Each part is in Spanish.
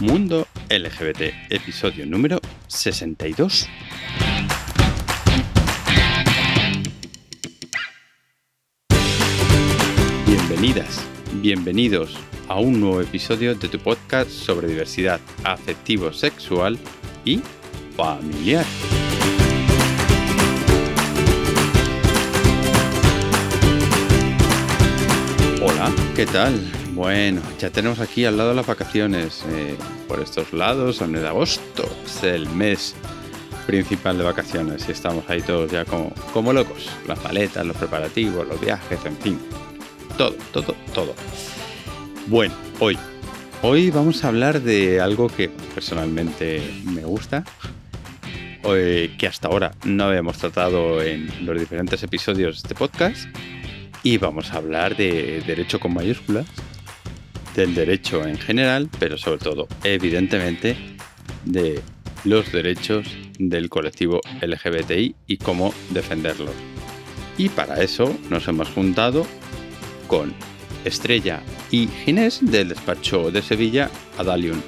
Mundo LGBT, episodio número 62. Bienvenidas, bienvenidos a un nuevo episodio de tu podcast sobre diversidad afectivo, sexual y familiar. ¿Qué tal? Bueno, ya tenemos aquí al lado las vacaciones. eh, por estos lados, en el agosto es el mes principal de vacaciones y estamos ahí todos ya como, como locos. Las maletas, los preparativos, los viajes, en fin. Todo, todo, todo. Bueno, hoy. Hoy vamos a hablar de algo que personalmente me gusta, eh, que hasta ahora no habíamos tratado en los diferentes episodios de este podcast. Y vamos a hablar de derecho con mayúsculas, del derecho en general, pero sobre todo, evidentemente, de los derechos del colectivo LGBTI y cómo defenderlos. Y para eso nos hemos juntado con Estrella y Ginés del despacho de Sevilla, Adalium,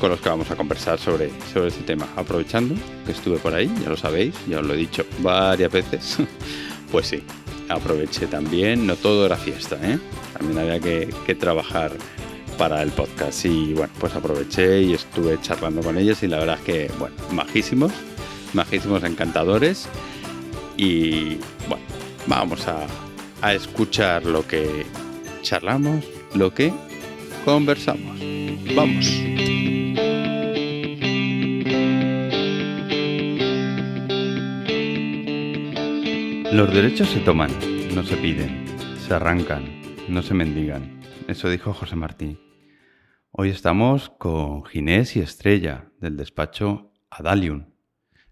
con los que vamos a conversar sobre, sobre este tema. Aprovechando que estuve por ahí, ya lo sabéis, ya os lo he dicho varias veces, pues sí, aproveché también, no todo era fiesta, ¿eh? también había que, trabajar para el podcast y bueno, pues aproveché y estuve charlando con ellos y la verdad es que, bueno, majísimos, majísimos, encantadores y bueno, vamos a escuchar lo que charlamos, lo que conversamos. Vamos. Los derechos se toman, no se piden, se arrancan, no se mendigan. Eso dijo José Martí. Hoy estamos con Ginés y Estrella del despacho Adalium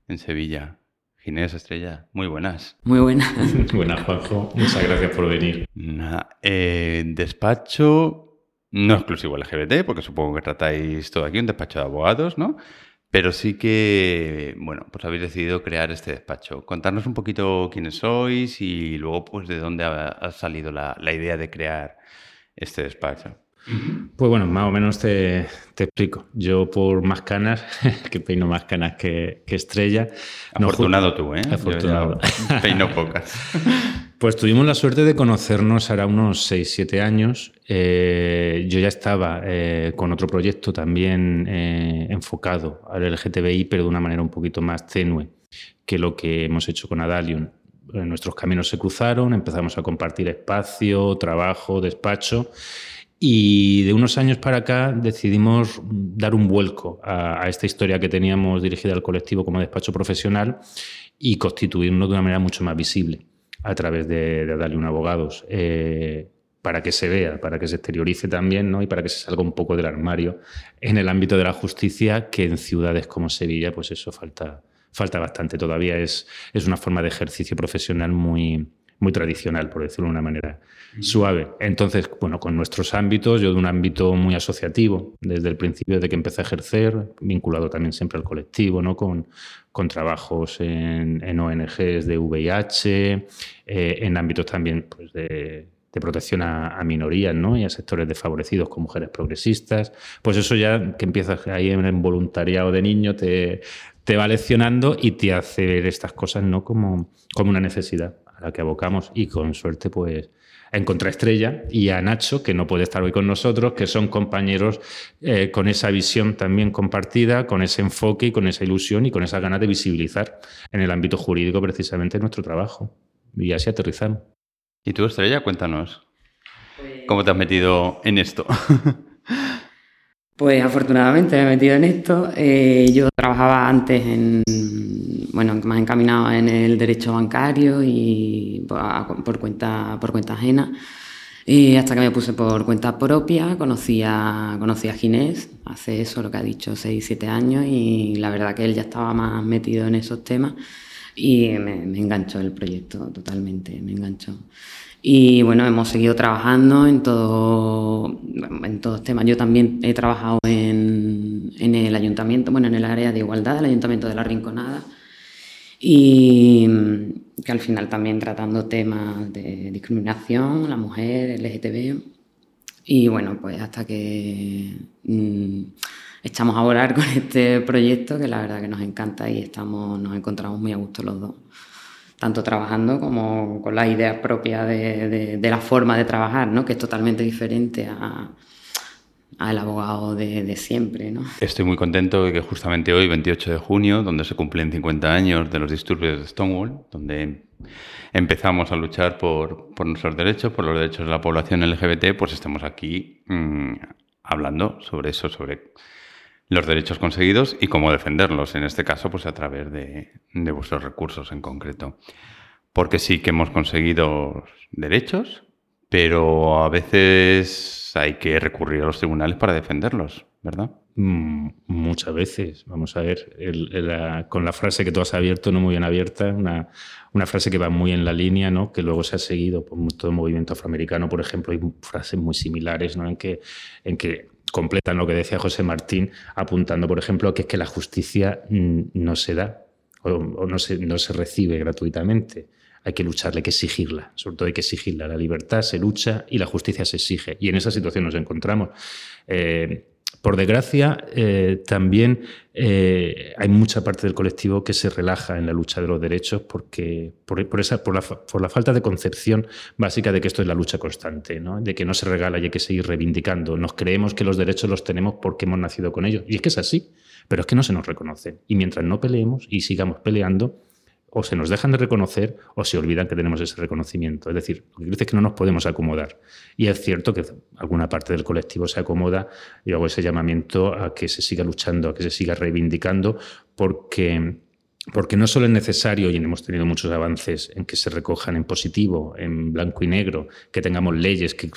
en Sevilla. Ginés, Estrella, muy buenas. Muy buena. Buenas, Juanjo. Muchas gracias por venir. Nada, eh, despacho no exclusivo LGBT, porque supongo que tratáis todo aquí, un despacho de abogados, ¿no? Pero sí que, bueno, pues habéis decidido crear este despacho. Contarnos un poquito quiénes sois y luego, pues, de dónde ha, ha salido la, la idea de crear este despacho. Pues bueno, más o menos te, te explico. Yo por más canas, que peino más canas que, que estrella. Afortunado tú, ¿eh? Afortunado. Yo peino pocas. Pues tuvimos la suerte de conocernos ahora unos 6-7 años. Eh, yo ya estaba eh, con otro proyecto también eh, enfocado al LGTBI, pero de una manera un poquito más tenue que lo que hemos hecho con Adalium. Nuestros caminos se cruzaron, empezamos a compartir espacio, trabajo, despacho. Y de unos años para acá decidimos dar un vuelco a, esta historia que teníamos dirigida al colectivo como despacho profesional y constituirnos de una manera mucho más visible a través de, de darle un abogados. Eh, para que se vea, para que se exteriorice también ¿no? y para que se salga un poco del armario en el ámbito de la justicia, que en ciudades como Sevilla, pues eso falta, falta bastante. Todavía es, es una forma de ejercicio profesional muy, muy tradicional, por decirlo de una manera suave. Entonces, bueno, con nuestros ámbitos, yo de un ámbito muy asociativo, desde el principio de que empecé a ejercer, vinculado también siempre al colectivo, ¿no? con, con trabajos en, en, ONGs de VIH, eh, en ámbitos también pues, de, de protección a, a, minorías ¿no? y a sectores desfavorecidos con mujeres progresistas. Pues eso ya que empiezas ahí en el voluntariado de niño te, te va leccionando y te hace ver estas cosas ¿no? como, como una necesidad a la que abocamos y con suerte pues encontré a Estrella y a Nacho, que no puede estar hoy con nosotros, que son compañeros eh, con esa visión también compartida, con ese enfoque y con esa ilusión y con esa ganas de visibilizar en el ámbito jurídico precisamente nuestro trabajo. Y así aterrizamos. ¿Y tú, Estrella? Cuéntanos. ¿Cómo te has metido en esto? Pues afortunadamente me he metido en esto. Eh, yo trabajaba antes en, bueno, más encaminado en el derecho bancario y por, por cuenta, por cuenta ajena. Y hasta que me puse por cuenta propia, conocí a, conocí a Ginés, hace eso, lo que ha dicho, 6, 7 años, y la verdad que él ya estaba más metido en esos temas y me, me enganchó el proyecto totalmente, me enganchó. Y bueno, hemos seguido trabajando en todo, en todos temas. Yo también he trabajado en, en, el ayuntamiento, bueno, en el área de igualdad del ayuntamiento de la Rinconada. Y mm, que al final también tratando temas de discriminación, la mujer, LGTB. Y bueno, pues hasta que mm, echamos a volar con este proyecto que la verdad que nos encanta y estamos, nos encontramos muy a gusto los dos. Tanto trabajando como con las ideas propias de, de la forma de trabajar, ¿no? que es totalmente diferente a, al abogado de, siempre. ¿no? Estoy muy contento de que justamente hoy, 28 de junio, donde se cumplen 50 años de los disturbios de Stonewall, donde empezamos a luchar por, nuestros derechos, por los derechos de la población LGBT, pues estemos aquí mm, hablando sobre eso, sobre los derechos conseguidos y cómo defenderlos, en este caso, pues a través de vuestros recursos en concreto. Porque sí que hemos conseguido derechos, pero a veces hay que recurrir a los tribunales para defenderlos, ¿verdad? Mm, muchas veces. Vamos a ver, con la frase que tú has abierto, no muy bien abierta, una, una, frase que va muy en la línea, ¿no? que luego se ha seguido por todo el movimiento afroamericano, por ejemplo, hay frases muy similares ¿no? en, que, en que completan lo que decía José Martín, apuntando, por ejemplo, que es que la justicia mm, no se da o, o no, se, no se recibe gratuitamente hay que lucharle, hay que exigirla. Sobre todo hay que exigirla. La libertad se lucha y la justicia se exige. Y en esa situación nos encontramos. Eh, por desgracia, eh, también eh, hay mucha parte del colectivo que se relaja en la lucha de los derechos porque, por, esa, por, la, por, la, falta de concepción básica de que esto es la lucha constante, ¿no? de que no se regala y hay que seguir reivindicando. Nos creemos que los derechos los tenemos porque hemos nacido con ellos. Y es que es así, pero es que no se nos reconocen. Y mientras no peleemos y sigamos peleando, o se nos dejan de reconocer o se olvidan que tenemos ese reconocimiento. Es decir, lo que dice es que no nos podemos acomodar. Y es cierto que alguna parte del colectivo se acomoda y hago ese llamamiento a que se siga luchando, a que se siga reivindicando, porque, porque no solo es necesario, y hemos tenido muchos avances en que se recojan en positivo, en blanco y negro, que tengamos leyes que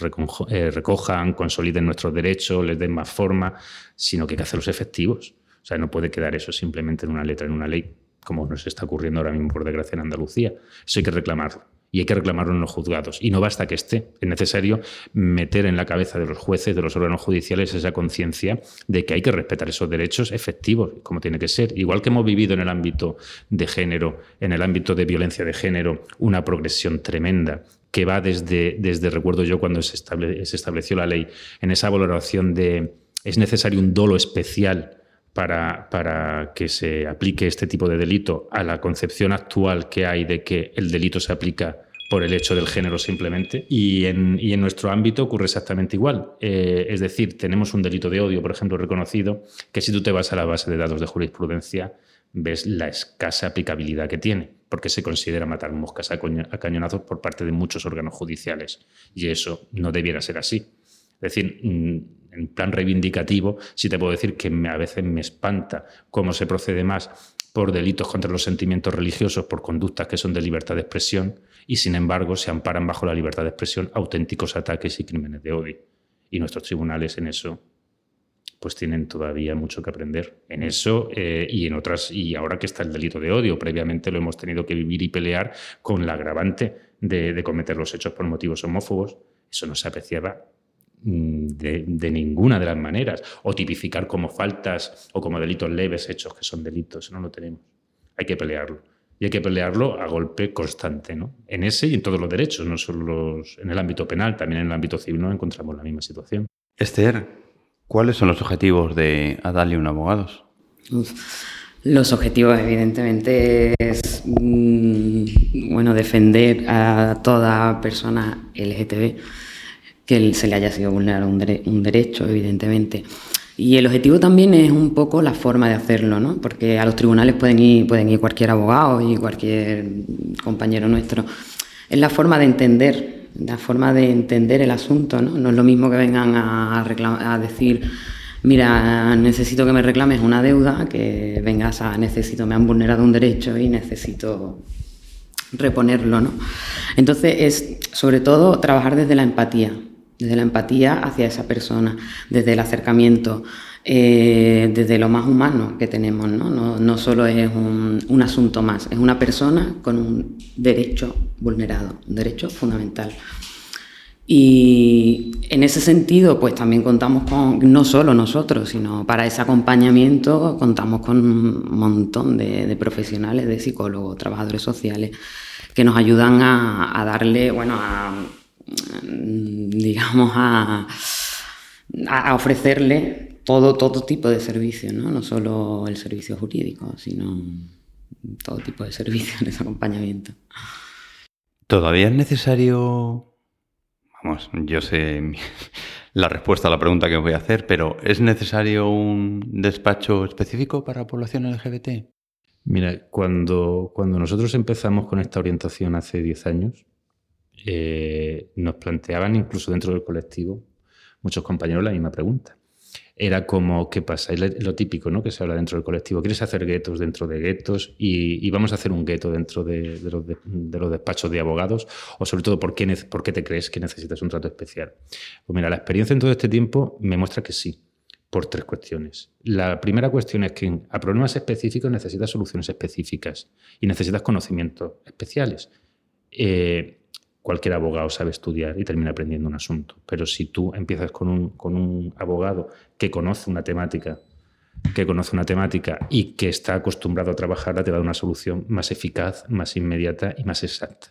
eh, recojan, consoliden nuestros derechos, les den más forma, sino que hay que hacerlos efectivos. O sea, no puede quedar eso simplemente en una letra, en una ley como nos está ocurriendo ahora mismo, por desgracia, en Andalucía. Eso hay que reclamarlo. Y hay que reclamarlo en los juzgados. Y no basta que esté. Es necesario meter en la cabeza de los jueces, de los órganos judiciales, esa conciencia de que hay que respetar esos derechos efectivos, como tiene que ser. Igual que hemos vivido en el ámbito de género, en el ámbito de violencia de género, una progresión tremenda que va desde, desde recuerdo yo, cuando se, se estableció la ley, en esa valoración de es necesario un dolo especial para, que se aplique este tipo de delito a la concepción actual que hay de que el delito se aplica por el hecho del género simplemente. Y en, nuestro ámbito ocurre exactamente igual. Eh, es decir, tenemos un delito de odio, por ejemplo, reconocido, que si tú te vas a la base de datos de jurisprudencia, ves la escasa aplicabilidad que tiene, porque se considera matar moscas a, cañonazos por parte de muchos órganos judiciales. Y eso no debiera ser así. Es decir, mm, en plan reivindicativo, sí te puedo decir que a veces me espanta cómo se procede más por delitos contra los sentimientos religiosos, por conductas que son de libertad de expresión, y sin embargo se amparan bajo la libertad de expresión auténticos ataques y crímenes de odio. Y nuestros tribunales en eso pues tienen todavía mucho que aprender en eso eh, y en otras, y ahora que está el delito de odio, previamente lo hemos tenido que vivir y pelear con la agravante de, de cometer los hechos por motivos homófobos, eso no se apreciaba Mm, de, ninguna de las maneras, o tipificar como faltas o como delitos leves hechos que son delitos, no lo tenemos. Hay que pelearlo. Y hay que pelearlo a golpe constante, ¿no? En ese y en todos los derechos, no solo los, en el ámbito penal, también en el ámbito civil no encontramos la misma situación. Esther, ¿cuáles son los objetivos de Adalium Abogados? Los objetivos, evidentemente, es mm, bueno, defender a toda persona LGTB que se le haya sido vulnerado un, derecho, evidentemente. Y el objetivo también es un poco la forma de hacerlo, ¿no? Porque a los tribunales pueden ir, pueden ir cualquier abogado y cualquier compañero nuestro. Es la forma de entender, la forma de entender el asunto, ¿no? No es lo mismo que vengan a, a decir, mira, necesito que me reclames una deuda, que vengas a, necesito, me han vulnerado un derecho y necesito reponerlo, ¿no? Entonces es sobre todo trabajar desde la empatía, desde la empatía hacia esa persona, desde el acercamiento, eh, desde lo más humano que tenemos. No, no, solo es un, un, asunto más, es una persona con un derecho vulnerado, un derecho fundamental. Y en ese sentido, pues también contamos con, no solo nosotros, sino para ese acompañamiento contamos con un montón de, profesionales, de psicólogos, trabajadores sociales, que nos ayudan a, darle, bueno, a, digamos, a, a ofrecerle todo, todo tipo de servicios, ¿no? no solo el servicio jurídico, sino todo tipo de servicios en ese acompañamiento. ¿Todavía es necesario Vamos, yo sé la respuesta a la pregunta que voy a hacer, pero ¿es necesario un despacho específico para población LGBT? Mira, cuando, cuando nosotros empezamos con esta orientación hace 10 años, eh, nos planteaban incluso dentro del colectivo muchos compañeros la misma pregunta era como, ¿qué pasa? Es lo típico ¿no? que se habla dentro del colectivo. ¿Quieres hacer guetos dentro de guetos? Y, vamos a hacer un gueto dentro de, los, despachos de abogados. O sobre todo, ¿por qué, ¿por qué te crees que necesitas un trato especial? Pues mira, la experiencia en todo este tiempo me muestra que sí, por tres cuestiones. La primera cuestión es que a problemas específicos necesitas soluciones específicas y necesitas conocimientos especiales. Eh, cualquier abogado sabe estudiar y termina aprendiendo un asunto. Pero si tú empiezas con un, con un abogado que conoce una temática, que conoce una temática y que está acostumbrado a trabajarla, te va a dar una solución más eficaz, más inmediata y más exacta.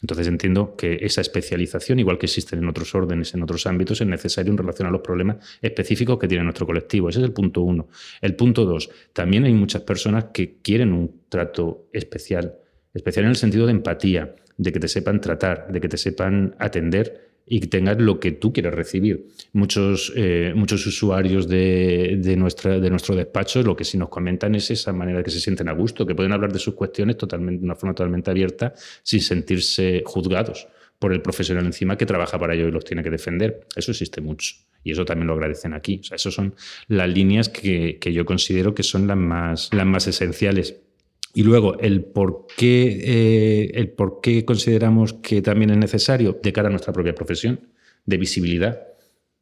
Entonces entiendo que esa especialización, igual que existen en otros órdenes, en otros ámbitos, es necesario en relación a los problemas específicos que tiene nuestro colectivo. Ese es el punto uno. El punto dos, también hay muchas personas que quieren un trato especial, especial en el sentido de empatía, de que te sepan tratar, de que te sepan atender y que tengas lo que tú quieres recibir. Muchos, eh, muchos usuarios de, nuestra, de nuestro despacho lo que sí nos comentan es esa manera de que se sienten a gusto, que pueden hablar de sus cuestiones totalmente, de una forma totalmente abierta sin sentirse juzgados por el profesional encima que trabaja para ellos y los tiene que defender. Eso existe mucho. Y eso también lo agradecen aquí. O esas son las líneas que, que yo considero que son las más, las más esenciales. Y luego, el por, qué, eh, el por qué consideramos que también es necesario de cara a nuestra propia profesión, de visibilidad.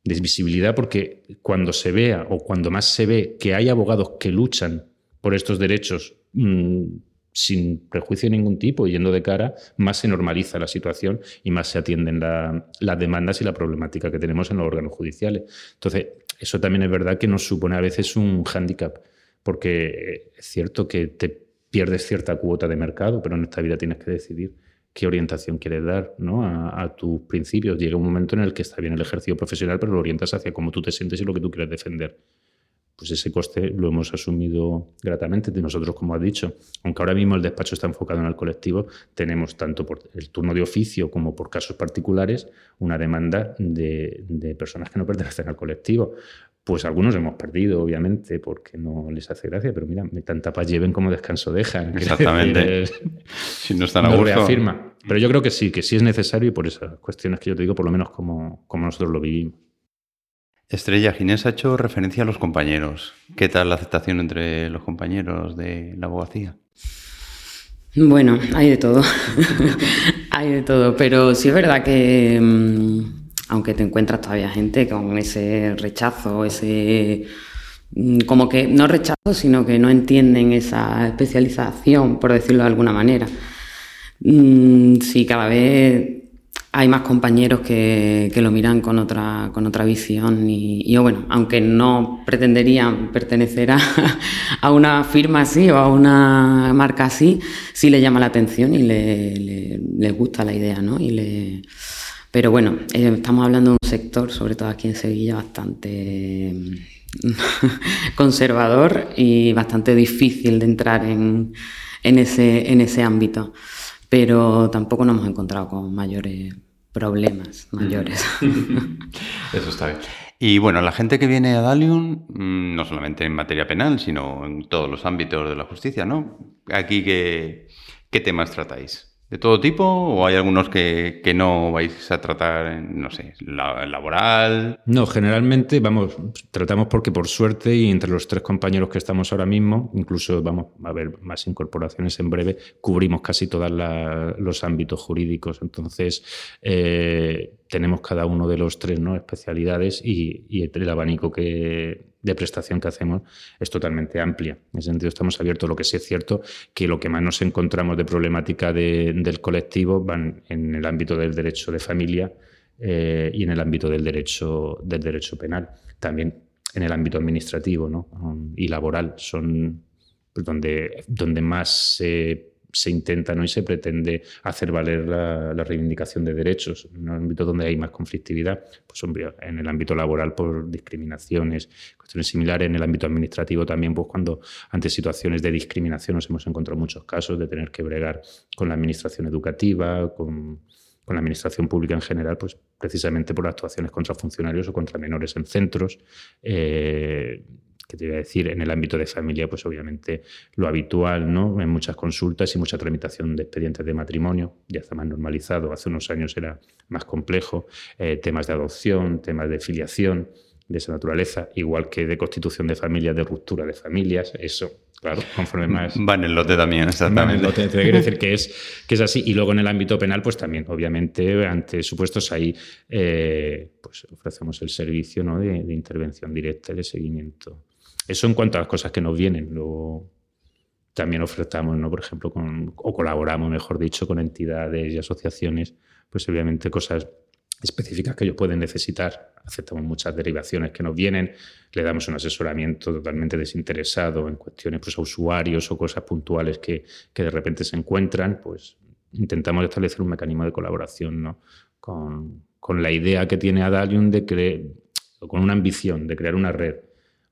De visibilidad porque cuando se vea o cuando más se ve que hay abogados que luchan por estos derechos mm, sin prejuicio de ningún tipo, yendo de cara, más se normaliza la situación y más se atienden las demandas y la problemática que tenemos en los órganos judiciales. Entonces, eso también es verdad que nos supone a veces un hándicap, porque es cierto que te pierdes cierta cuota de mercado, pero en esta vida tienes que decidir qué orientación quieres dar ¿no? a, tus principios. Llega un momento en el que está bien el ejercicio profesional, pero lo orientas hacia cómo tú te sientes y lo que tú quieres defender. Pues ese coste lo hemos asumido gratamente de nosotros, como has dicho. Aunque ahora mismo el despacho está enfocado en el colectivo, tenemos tanto por el turno de oficio como por casos particulares una demanda de, de personas que no pertenecen al colectivo pues algunos hemos perdido, obviamente, porque no les hace gracia, pero mira, tanta paz lleven como descanso dejan. Exactamente. si no están a gusto. reafirma. Pero yo creo que sí, que sí es necesario y por esas cuestiones que yo te digo, por lo menos como, como nosotros lo vivimos. Estrella Ginés ha hecho referencia a los compañeros. ¿Qué tal la aceptación entre los compañeros de la abogacía? Bueno, hay de todo. hay de todo, pero sí es verdad que... Mm, aunque te encuentras todavía gente con ese rechazo, ese mm, como que no rechazo, sino que no entienden esa especialización, por decirlo de alguna manera. Mm, sí, cada vez hay más compañeros que, lo miran con otra, con otra visión y, bueno, aunque no pretenderían pertenecer a, a, una firma así o a una marca así, sí le llama la atención y le, le gusta la idea, ¿no? Y le, pero bueno, eh, estamos hablando de un sector, sobre todo aquí en Sevilla, bastante mm, conservador y bastante difícil de entrar en, ese, en ese ámbito. Pero tampoco nos hemos encontrado con mayores problemas, mayores. Eso está bien. Y bueno, la gente que viene a Dalium, mm, no solamente en materia penal, sino en todos los ámbitos de la justicia, ¿no? Aquí, ¿qué, qué temas tratáis? De todo tipo o hay algunos que, no vais a tratar, no sé, laboral? No, generalmente vamos, tratamos porque por suerte y entre los tres compañeros que estamos ahora mismo, incluso vamos a ver más incorporaciones en breve, cubrimos casi todos los ámbitos jurídicos. Entonces, eh, tenemos cada uno de los tres ¿no? especialidades y, y el abanico que de prestación que hacemos es totalmente amplia. En ese sentido, estamos abiertos. Lo que sí es cierto que lo que más nos encontramos de problemática del colectivo van en el ámbito del derecho de familia eh, y en el ámbito del derecho, del derecho penal. También en el ámbito administrativo ¿no? y laboral son donde, donde más se se intenta ¿no? y se pretende hacer valer la, reivindicación de derechos. En un ámbito donde hay más conflictividad, pues en el ámbito laboral por discriminaciones, cuestiones similares, en el ámbito administrativo también, pues cuando ante situaciones de discriminación nos hemos encontrado muchos casos de tener que bregar con la administración educativa, con, con la administración pública en general, pues precisamente por actuaciones contra funcionarios o contra menores en centros. Eh, que te voy a decir, en el ámbito de familia, pues obviamente lo habitual, ¿no? En muchas consultas y mucha tramitación de expedientes de matrimonio, ya está más normalizado, hace unos años era más complejo, eh, temas de adopción, temas de filiación de esa naturaleza, igual que de constitución de familias, de ruptura de familias, eso, claro, conforme más... Va en el lote también, exactamente. Va en lote, te quiero decir que es, que es así. Y luego en el ámbito penal, pues también, obviamente, ante supuestos ahí, eh, pues ofrecemos el servicio ¿no? de, de intervención directa y de seguimiento eso en cuanto a las cosas que nos vienen. Luego también ofertamos, ¿no? por ejemplo, con, o colaboramos, mejor dicho, con entidades y asociaciones, pues obviamente cosas específicas que ellos pueden necesitar. Aceptamos muchas derivaciones que nos vienen, le damos un asesoramiento totalmente desinteresado en cuestiones pues, a usuarios o cosas puntuales que, que de repente se encuentran, pues intentamos establecer un mecanismo de colaboración ¿no? con, con la idea que tiene Adalium de crear, con una ambición de crear una red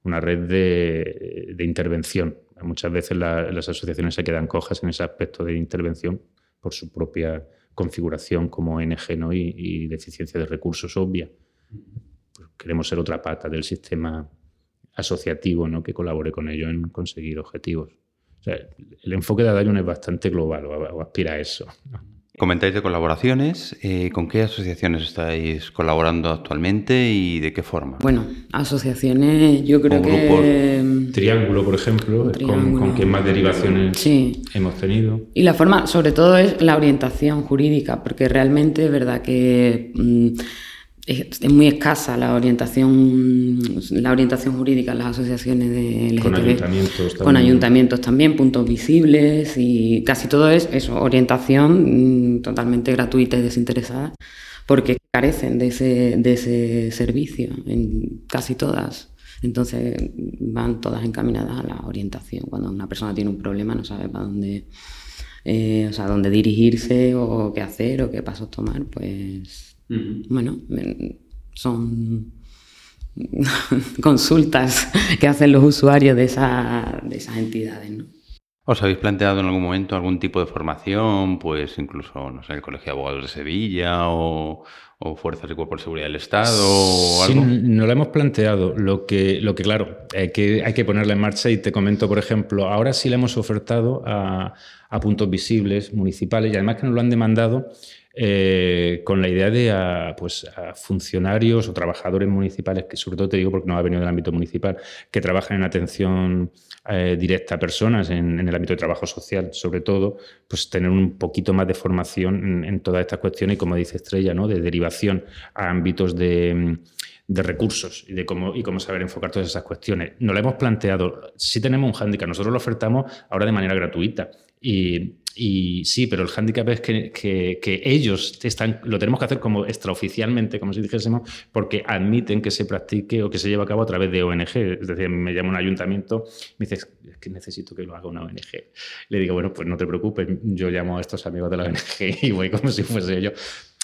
una red de, intervención. Muchas veces las asociaciones se quedan cojas en ese aspecto de intervención por su propia configuración como ONG ¿no? y, deficiencia de recursos obvia. Pues queremos ser otra pata del sistema asociativo ¿no? que colabore con ello en conseguir objetivos. el enfoque de Adalion es bastante global o, aspira a eso. Comentáis de colaboraciones. Eh, ¿Con qué asociaciones estáis colaborando actualmente y de qué forma? Bueno, asociaciones, yo creo que. Triángulo, por ejemplo, Con, qué más derivaciones hemos tenido. Y la forma, sobre todo, es la orientación jurídica, porque realmente es verdad que. Mm, es, muy escasa la orientación la orientación jurídica en las asociaciones de LGTB. Con ayuntamientos también. Con ayuntamientos también, puntos visibles y casi todo es eso, orientación mm, totalmente gratuita y desinteresada, porque carecen de ese, de ese servicio en casi todas. Entonces van todas encaminadas a la orientación. Cuando una persona tiene un problema no sabe para dónde, eh, o sea, dónde dirigirse o qué hacer o qué pasos tomar, pues bueno, son consultas que hacen los usuarios de, esa, de esas entidades. ¿no? ¿Os habéis planteado en algún momento algún tipo de formación? Pues incluso, no sé, el Colegio de Abogados de Sevilla o, Fuerzas y Cuerpos de Seguridad del Estado o algo. Sí, no lo hemos planteado. Lo que, lo que claro, hay que, hay que ponerla en marcha y te comento, por ejemplo, ahora sí le hemos ofertado a, a puntos visibles municipales y además que nos lo han demandado eh, con la idea de a, pues, funcionarios o trabajadores municipales, que sobre todo te digo porque no ha venido del ámbito municipal, que trabajan en atención eh, directa a personas en, el ámbito de trabajo social, sobre todo, pues tener un poquito más de formación en, todas estas cuestiones y, como dice Estrella, ¿no? de derivación a ámbitos de recursos y de cómo, y cómo saber enfocar todas esas cuestiones. No lo hemos planteado. Sí tenemos un hándicap. Nosotros lo ofertamos ahora de manera gratuita. Y, y sí, pero el hándicap es que, que, ellos están, lo tenemos que hacer como extraoficialmente, como si dijésemos, porque admiten que se practique o que se lleve a cabo a través de ONG. Es decir, me llama un ayuntamiento, me dice, es que necesito que lo haga una ONG. Le digo, bueno, pues no te preocupes, yo llamo a estos amigos de la ONG y voy como si fuese yo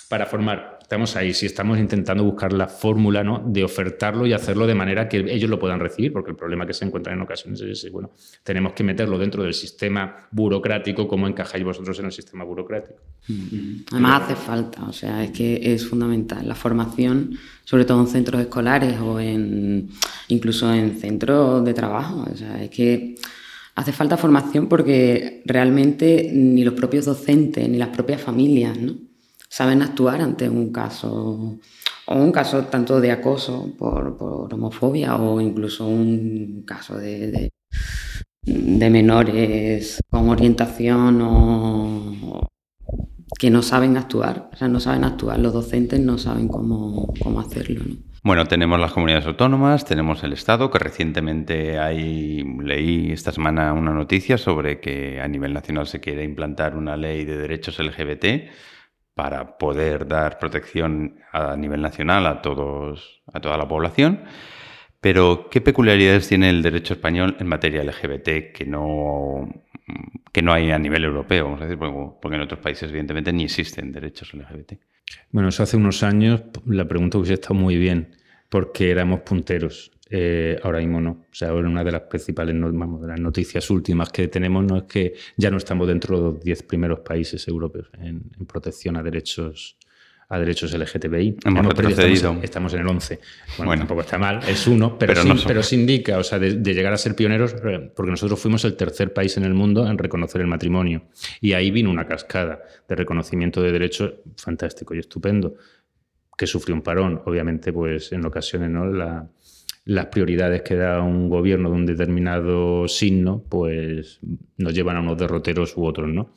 para formar. Estamos ahí, si estamos intentando buscar la fórmula ¿no? de ofertarlo y hacerlo de manera que ellos lo puedan recibir, porque el problema que se encuentra en ocasiones es bueno, tenemos que meterlo dentro del sistema burocrático, ¿cómo encajáis vosotros en el sistema burocrático? Mm-hmm. Además hace falta, o sea, es que es fundamental la formación, sobre todo en centros escolares o en incluso en centros de trabajo, o sea, es que hace falta formación porque realmente ni los propios docentes ni las propias familias, ¿no? Saben actuar ante un caso o un caso tanto de acoso por, homofobia o incluso un caso de, de, menores con orientación o que no saben actuar, o sea, no saben actuar, los docentes no saben cómo, cómo hacerlo. Bueno, tenemos las comunidades autónomas, tenemos el Estado, que recientemente hay, leí esta semana una noticia sobre que a nivel nacional se quiere implantar una ley de derechos LGBT para poder dar protección a nivel nacional a todos, a toda la población. Pero, ¿qué peculiaridades tiene el derecho español en materia LGBT que no, que no hay a nivel europeo, vamos a decir, porque en otros países, evidentemente, ni existen derechos LGBT? Bueno, eso hace unos años la pregunta hubiese estado muy bien, porque éramos punteros. Eh, ahora mismo no. O sea, una de las principales de las noticias últimas que tenemos no es que ya no estamos dentro de los 10 primeros países europeos en, protección a derechos a derechos LGTBI. Hemos retrocedido. Estamos, en el 11. Bueno, tampoco está mal, es uno, pero, pero, sí, pero indica, o sea, de, llegar a ser pioneros, eh, porque nosotros fuimos el tercer país en el mundo en reconocer el matrimonio. Y ahí vino una cascada de reconocimiento de derechos fantástico y estupendo, que sufrió un parón, obviamente, pues en ocasiones, ¿no? La, las prioridades que da un gobierno de un determinado signo, pues nos llevan a unos derroteros u otros, ¿no?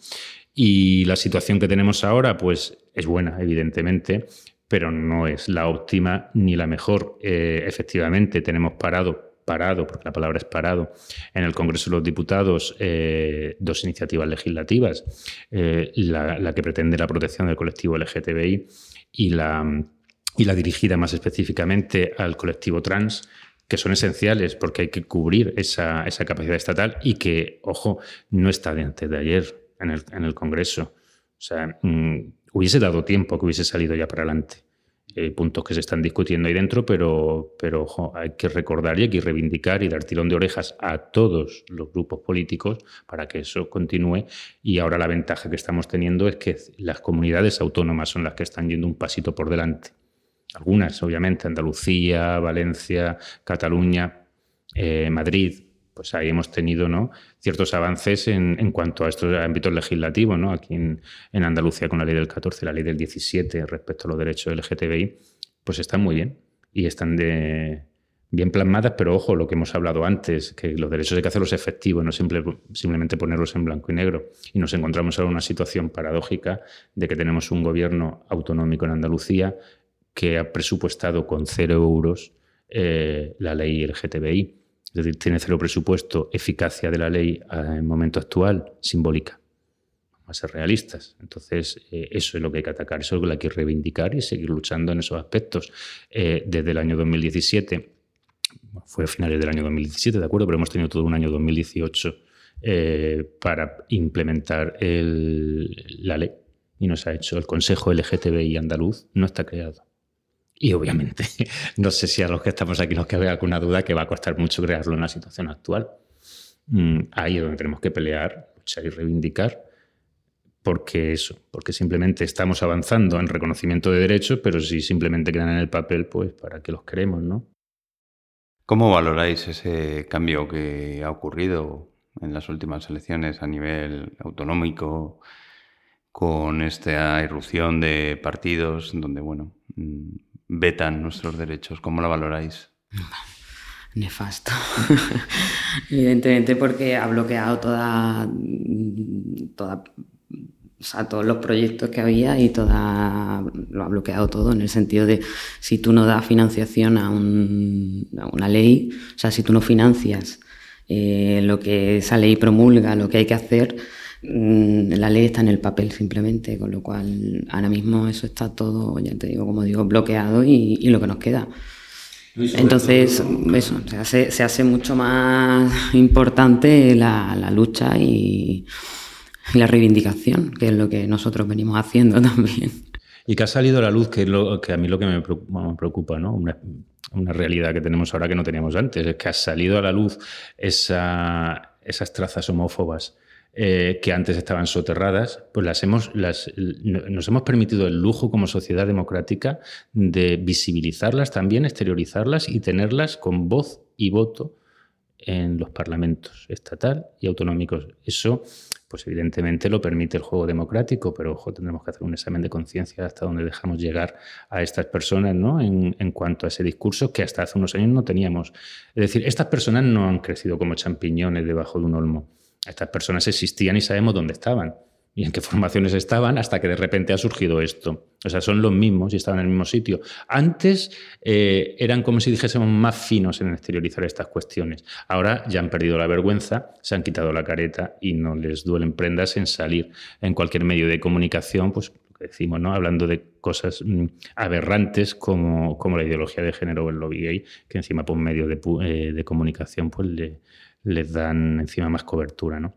Y la situación que tenemos ahora, pues es buena, evidentemente, pero no es la óptima ni la mejor. Eh, efectivamente, tenemos parado, parado, porque la palabra es parado, en el Congreso de los Diputados eh, dos iniciativas legislativas, eh, la, la, que pretende la protección del colectivo LGTBI y la, y la dirigida más específicamente al colectivo trans, que son esenciales porque hay que cubrir esa, capacidad estatal y que, ojo, no está de antes de ayer en el, Congreso. O sea, mm, hubiese dado tiempo que hubiese salido ya para adelante. Hay puntos que se están discutiendo ahí dentro, pero, pero ojo, hay que recordar y hay que reivindicar y dar tirón de orejas a todos los grupos políticos para que eso continúe. Y ahora la ventaja que estamos teniendo es que las comunidades autónomas son las que están yendo un pasito por delante algunas, obviamente, Andalucía, Valencia, Cataluña, eh, Madrid, pues ahí hemos tenido ¿no? ciertos avances en, cuanto a estos ámbitos legislativos, ¿no? aquí en, Andalucía con la ley del 14, la ley del 17 respecto a los derechos LGTBI, pues están muy bien y están de, bien plasmadas, pero ojo, lo que hemos hablado antes, que los derechos hay que hacerlos efectivos, no simplemente ponerlos en blanco y negro. Y nos encontramos ahora en una situación paradójica de que tenemos un gobierno autonómico en Andalucía que ha presupuestado con cero euros eh, la ley LGTBI. Es decir, tiene cero presupuesto, eficacia de la ley eh, en el momento actual, simbólica. Vamos a ser realistas. Entonces, eh, eso es lo que hay que atacar, eso es lo que hay que reivindicar y seguir luchando en esos aspectos. desde el año 2017, fue a finales del año 2017, ¿de acuerdo? Pero hemos tenido todo un año 2018 para implementar la ley y nos ha hecho el Consejo LGTBI andaluz, no está creado. Y obviamente, no sé si a los que estamos aquí nos queda alguna duda que va a costar mucho crearlo en la situación actual. Mm, ahí es donde tenemos que pelear, luchar y reivindicar, porque eso, porque simplemente estamos avanzando en reconocimiento de derechos, pero si simplemente quedan en el papel, pues para qué los queremos, ¿no? ¿Cómo valoráis ese cambio que ha ocurrido en las últimas elecciones a nivel autonómico, con esta irrupción de partidos donde, bueno, mm, vetan nuestros derechos. ¿Cómo la valoráis? Nefasto. Evidentemente porque ha bloqueado toda, toda todos los proyectos que había y toda, lo ha bloqueado todo en el sentido de si tú no das financiación a, una ley, o sea, si tú no financias eh, lo que esa ley promulga, lo que hay que hacer, la ley está en el papel simplemente, con lo cual ahora mismo eso está todo, ya te digo, como digo, bloqueado y, lo que nos queda. Entonces, eso, se hace, se hace, mucho más importante la, lucha y, la reivindicación, que es lo que nosotros venimos haciendo también. Y que ha salido a la luz, que es lo que a mí lo que me preocupa, ¿no? Una, una, realidad que tenemos ahora que no teníamos antes, es que ha salido a la luz esa, esas trazas homófobas eh, que antes estaban soterradas, pues las hemos, las, nos hemos permitido el lujo como sociedad democrática de visibilizarlas también, exteriorizarlas y tenerlas con voz y voto en los parlamentos estatal y autonómicos. Eso, pues evidentemente lo permite el juego democrático, pero ojo, tendremos que hacer un examen de conciencia hasta donde dejamos llegar a estas personas, ¿no? En, en, cuanto a ese discurso que hasta hace unos años no teníamos. Es decir, estas personas no han crecido como champiñones debajo de un olmo. Estas personas existían y sabemos dónde estaban y en qué formaciones estaban hasta que de repente ha surgido esto. O sea, son los mismos y estaban en el mismo sitio. Antes eh, eran como si dijésemos más finos en exteriorizar estas cuestiones. Ahora ya han perdido la vergüenza, se han quitado la careta y no les duelen prendas en salir en cualquier medio de comunicación, pues decimos, ¿no? Hablando de cosas mm, aberrantes como, como la ideología de género o el lobby gay, que encima por medio de, eh, de comunicación pues le, les dan encima más cobertura, ¿no?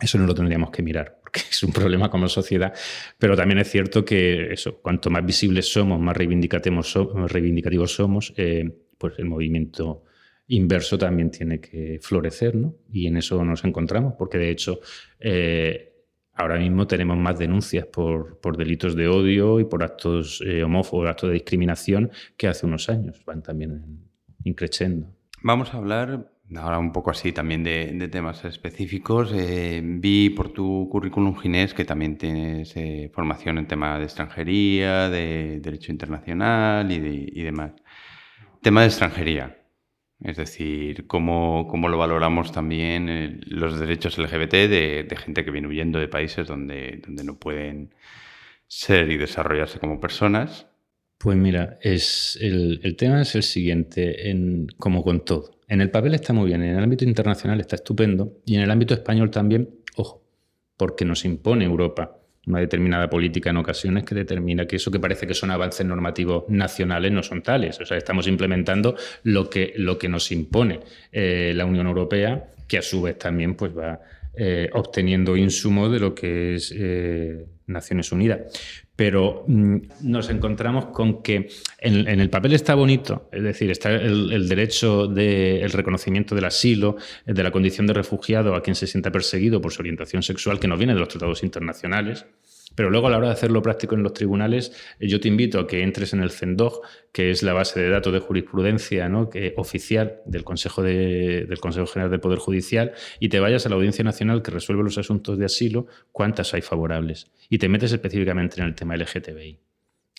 Eso no lo tendríamos que mirar, porque es un problema como sociedad, pero también es cierto que eso, cuanto más visibles somos, más reivindicativos, somos, eh, pues el movimiento inverso también tiene que florecer, ¿no? Y en eso nos encontramos, porque de hecho eh, ahora mismo tenemos más denuncias por, delitos de odio y por actos eh, homófobos, actos de discriminación que hace unos años. Van también increciendo. Vamos a hablar ahora un poco así también de, temas específicos. Eh, vi por tu currículum Ginés que también tienes formación en tema de extranjería, de derecho internacional y, demás. Tema de extranjería. Es decir, cómo, cómo lo valoramos también eh, los derechos LGBT de, gente que viene huyendo de países donde, donde no pueden ser y desarrollarse como personas. Pues mira, es el, tema es el siguiente, en, como con todo. En el papel está muy bien, en el ámbito internacional está estupendo y en el ámbito español también, ojo, porque nos impone Europa una determinada política en ocasiones que determina que eso que parece que son avances normativos nacionales no son tales. O sea, estamos implementando lo que, lo que nos impone eh, la Unión Europea, que a su vez también pues, va eh, obteniendo insumos de lo que es eh, Naciones Unidas. Pero mm, nos encontramos con que en, el papel está bonito, es decir, está el, derecho del reconocimiento del asilo, de la condición de refugiado a quien se sienta perseguido por su orientación sexual, que nos viene de los tratados internacionales. Pero luego a la hora de hacerlo práctico en los tribunales, eh, yo te invito a que entres en el CENDOG, que es la base de datos de jurisprudencia ¿no? que, oficial del Consejo, del Consejo General del Poder Judicial, y te vayas a la Audiencia Nacional que resuelve los asuntos de asilo, cuántas hay favorables. Y te metes específicamente en el tema LGTBI.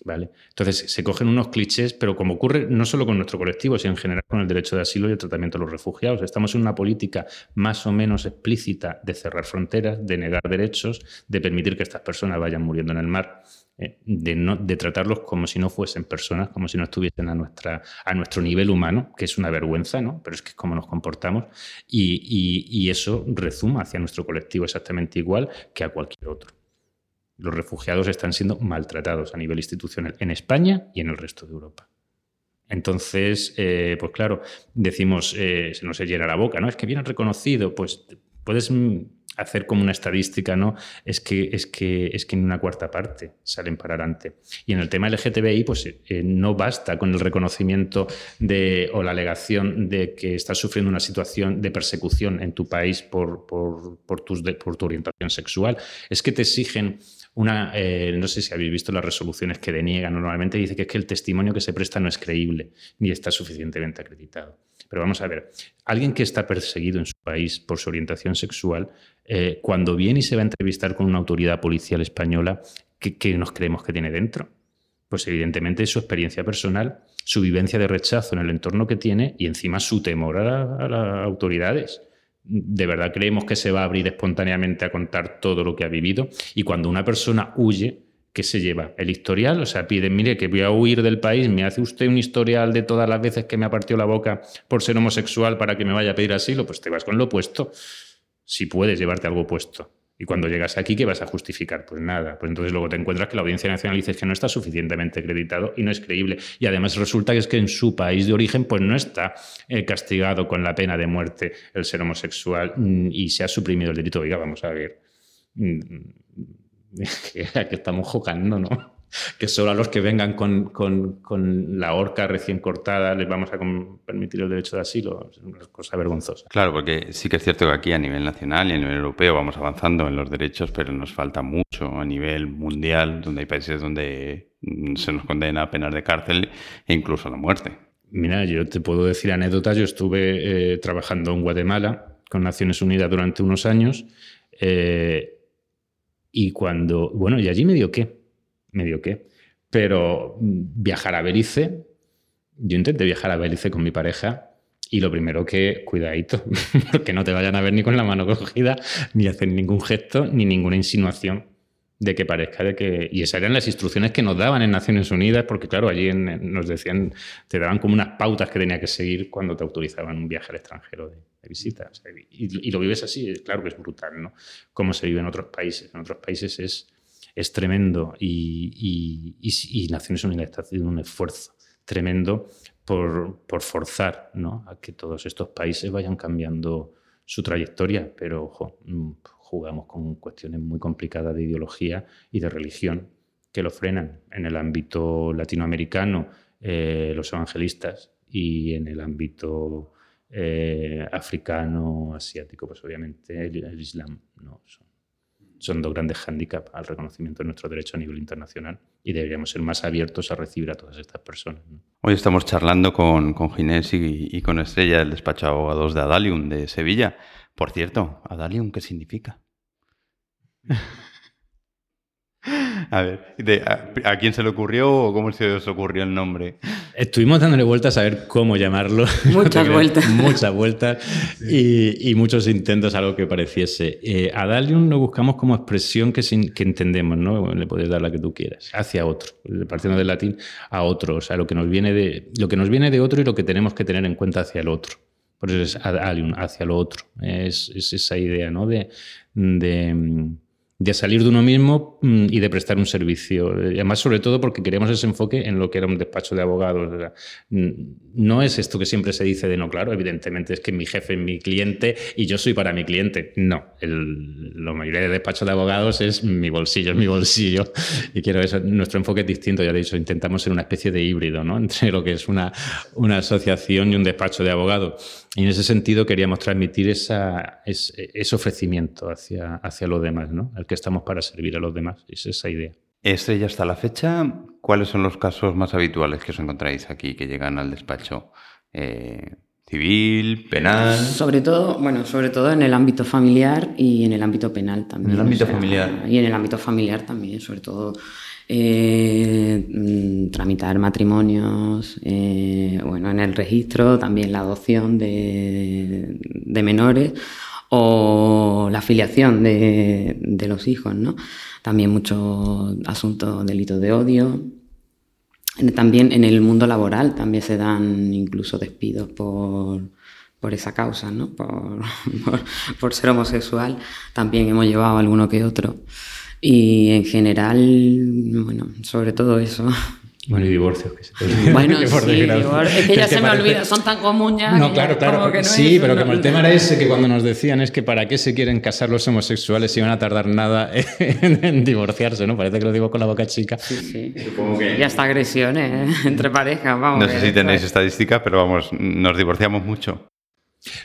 ¿Vale? Entonces se cogen unos clichés, pero como ocurre no solo con nuestro colectivo, sino en general con el derecho de asilo y el tratamiento de los refugiados. Estamos en una política más o menos explícita de cerrar fronteras, de negar derechos, de permitir que estas personas vayan muriendo en el mar, eh, de, no, de tratarlos como si no fuesen personas, como si no estuviesen a, nuestra, a nuestro nivel humano, que es una vergüenza, ¿no? pero es que es como nos comportamos, y, y eso rezuma hacia nuestro colectivo exactamente igual que a cualquier otro los refugiados están siendo maltratados a nivel institucional en España y en el resto de Europa. Entonces, eh, pues claro, decimos, eh, se nos llena la boca, ¿no? Es que viene reconocido, pues puedes hacer como una estadística, ¿no? Es que, es que, es que en una cuarta parte salen para adelante. Y en el tema LGTBI, pues eh, no basta con el reconocimiento de, o la alegación de que estás sufriendo una situación de persecución en tu país por, por, por, por tu orientación sexual. Es que te exigen una, eh, no sé si habéis visto las resoluciones que deniegan normalmente, dice que es que el testimonio que se presta no es creíble ni está suficientemente acreditado. Pero vamos a ver, alguien que está perseguido en su país por su orientación sexual, eh, cuando viene y se va a entrevistar con una autoridad policial española, ¿qué, nos creemos que tiene dentro? Pues evidentemente su experiencia personal, su vivencia de rechazo en el entorno que tiene y encima su temor a las autoridades de verdad creemos que se va a abrir espontáneamente a contar todo lo que ha vivido. Y cuando una persona huye, ¿qué se lleva? El historial, o sea, pide, mire, que voy a huir del país, me hace usted un historial de todas las veces que me ha partido la boca por ser homosexual para que me vaya a pedir asilo, pues te vas con lo opuesto. Si puedes llevarte algo puesto. Y cuando llegas aquí, ¿qué vas a justificar? Pues nada. Pues entonces luego te encuentras que la Audiencia Nacional dice que no está suficientemente acreditado y no es creíble. Y además resulta que es que en su país de origen pues no está eh, castigado con la pena de muerte el ser homosexual mm, y se ha suprimido el delito. Oiga, vamos a ver. Mm, que estamos jugando, ¿no? Que solo a los que vengan con, la horca recién cortada les vamos a permitir el derecho de asilo. Es una cosa vergonzosa. Claro, porque sí que es cierto que aquí a nivel nacional y a nivel europeo vamos avanzando en los derechos, pero nos falta mucho a nivel mundial, donde hay países donde se nos condena a penas de cárcel e incluso a la muerte. Mira, yo te puedo decir anécdotas. Yo estuve eh, trabajando en Guatemala con Naciones Unidas durante unos años eh, y cuando, bueno, y allí me dio qué medio qué. Pero viajar a Belice, yo intenté viajar a Belice con mi pareja y lo primero que, cuidadito, porque no te vayan a ver ni con la mano cogida, ni hacer ningún gesto, ni ninguna insinuación de que parezca de que... Y esas eran las instrucciones que nos daban en Naciones Unidas, porque claro, allí nos decían, te daban como unas pautas que tenía que seguir cuando te autorizaban un viaje al extranjero de, visita. y, y, lo vives así, claro que es brutal, ¿no? Cómo se vive en otros países. En otros países es es tremendo y, y, Naciones Unidas está haciendo un esfuerzo tremendo por, por forzar ¿no? a que todos estos países vayan cambiando su trayectoria, pero ojo, mm, jugamos con cuestiones muy complicadas de ideología y de religión que lo frenan. En el ámbito latinoamericano, eh, los evangelistas y en el ámbito eh, africano, asiático, pues obviamente el, Islam no son, dos grandes hándicaps al reconocimiento de nuestro derecho a nivel internacional y deberíamos ser más abiertos a recibir a todas estas personas. Hoy estamos charlando con, con Ginés y, con Estrella, el despacho de abogados de Adalium de Sevilla. Por cierto, Adalium, ¿qué significa? A ver, a, quién se le ocurrió o cómo se os ocurrió el nombre? Estuvimos dándole vueltas a ver cómo llamarlo. Muchas vueltas. Muchas vueltas y, muchos intentos a algo que pareciese. Eh, a Dalium lo buscamos como expresión que, que entendemos, ¿no? Le puedes dar la que tú quieras, hacia otro, partiendo del latín a otro, o sea, lo que nos viene de, lo que nos viene de otro y lo que tenemos que tener en cuenta hacia el otro. Por eso es Adalium, hacia lo otro. Es, esa idea, ¿no? de de salir de uno mismo mm, y de prestar un servicio. Además, sobre todo porque queríamos ese enfoque en lo que era un despacho de abogados. no es esto que siempre se dice de no, claro, evidentemente es que mi jefe es mi cliente y yo soy para mi cliente. No, el, la mayoría de despachos de abogados es mi bolsillo, es mi bolsillo. Y quiero eso, nuestro enfoque es distinto, ya he dicho, intentamos ser una especie de híbrido ¿no? entre lo que es una, una asociación y un despacho de abogados. Y en ese sentido queríamos transmitir esa, ese, ofrecimiento hacia, hacia los demás, ¿no? El que estamos para servir a los demás. Es esa idea. Estrella, hasta la fecha, ¿cuáles son los casos más habituales que os encontráis aquí que llegan al despacho? Eh, civil, penal. Sobre todo, bueno, sobre todo en el ámbito familiar y en el ámbito penal también. En el ámbito familiar. Y en el ámbito familiar también, sobre todo eh, mm, tramitar matrimonios, eh, bueno, en el registro, también la adopción de, menores o la afiliación de, los hijos, ¿no? También muchos asuntos, delitos de odio. También en el mundo laboral también se dan incluso despidos por, esa causa, ¿no? Por, por, ser homosexual. También hemos llevado alguno que otro. Y en general, bueno, sobre todo eso. Bueno, y divorcios. Que se bueno, sí, es que ya se me olvida, son tan comunes. No, claro, claro. sí, pero como el tema era ese, que cuando nos decían es que para qué se quieren casar los homosexuales si van a tardar nada en, divorciarse, ¿no? Parece que lo digo con la boca chica. Sí, sí. Y hasta agresiones ¿eh? entre parejas, vamos. No sé si tenéis estadísticas, pero vamos, nos divorciamos mucho.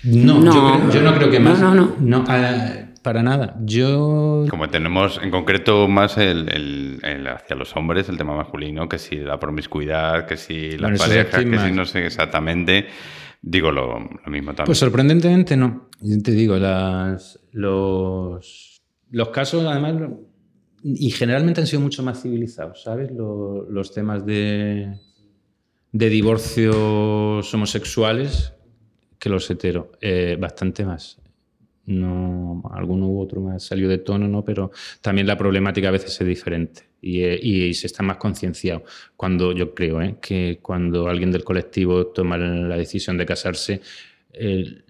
No, Yo, no creo que más. No, no, no. no ah, para nada. Yo. Como tenemos en concreto más el, hacia los hombres, el tema masculino, que si la promiscuidad, que si las parejas, que si no sé exactamente. Digo lo, mismo también. Pues sorprendentemente no. Yo te digo, las, los, los casos, además, y generalmente han sido mucho más civilizados, ¿sabes? Los, temas de, de divorcios homosexuales que los hetero, eh, bastante más no alguno u otro más salió de tono, ¿no? pero también la problemática a veces es diferente y, eh, se está más concienciado. Cuando yo creo ¿eh? que cuando alguien del colectivo toma la decisión de casarse,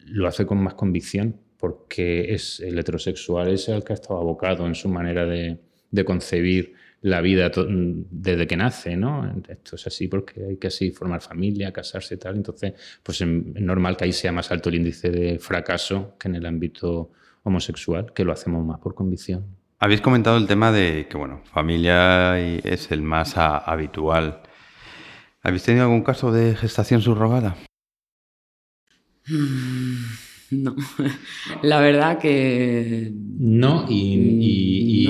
lo hace con más convicción, porque es el heterosexual es el que ha estado abocado en su manera de, de concebir la vida desde que nace, ¿no? Esto es así porque hay que así formar familia, casarse y tal. Entonces, pues es normal que ahí sea más alto el índice de fracaso que en el ámbito homosexual, que lo hacemos más por convicción. Habéis comentado el tema de que, bueno, familia es el más habitual. ¿Habéis tenido algún caso de gestación subrogada? No, la verdad que... No, y,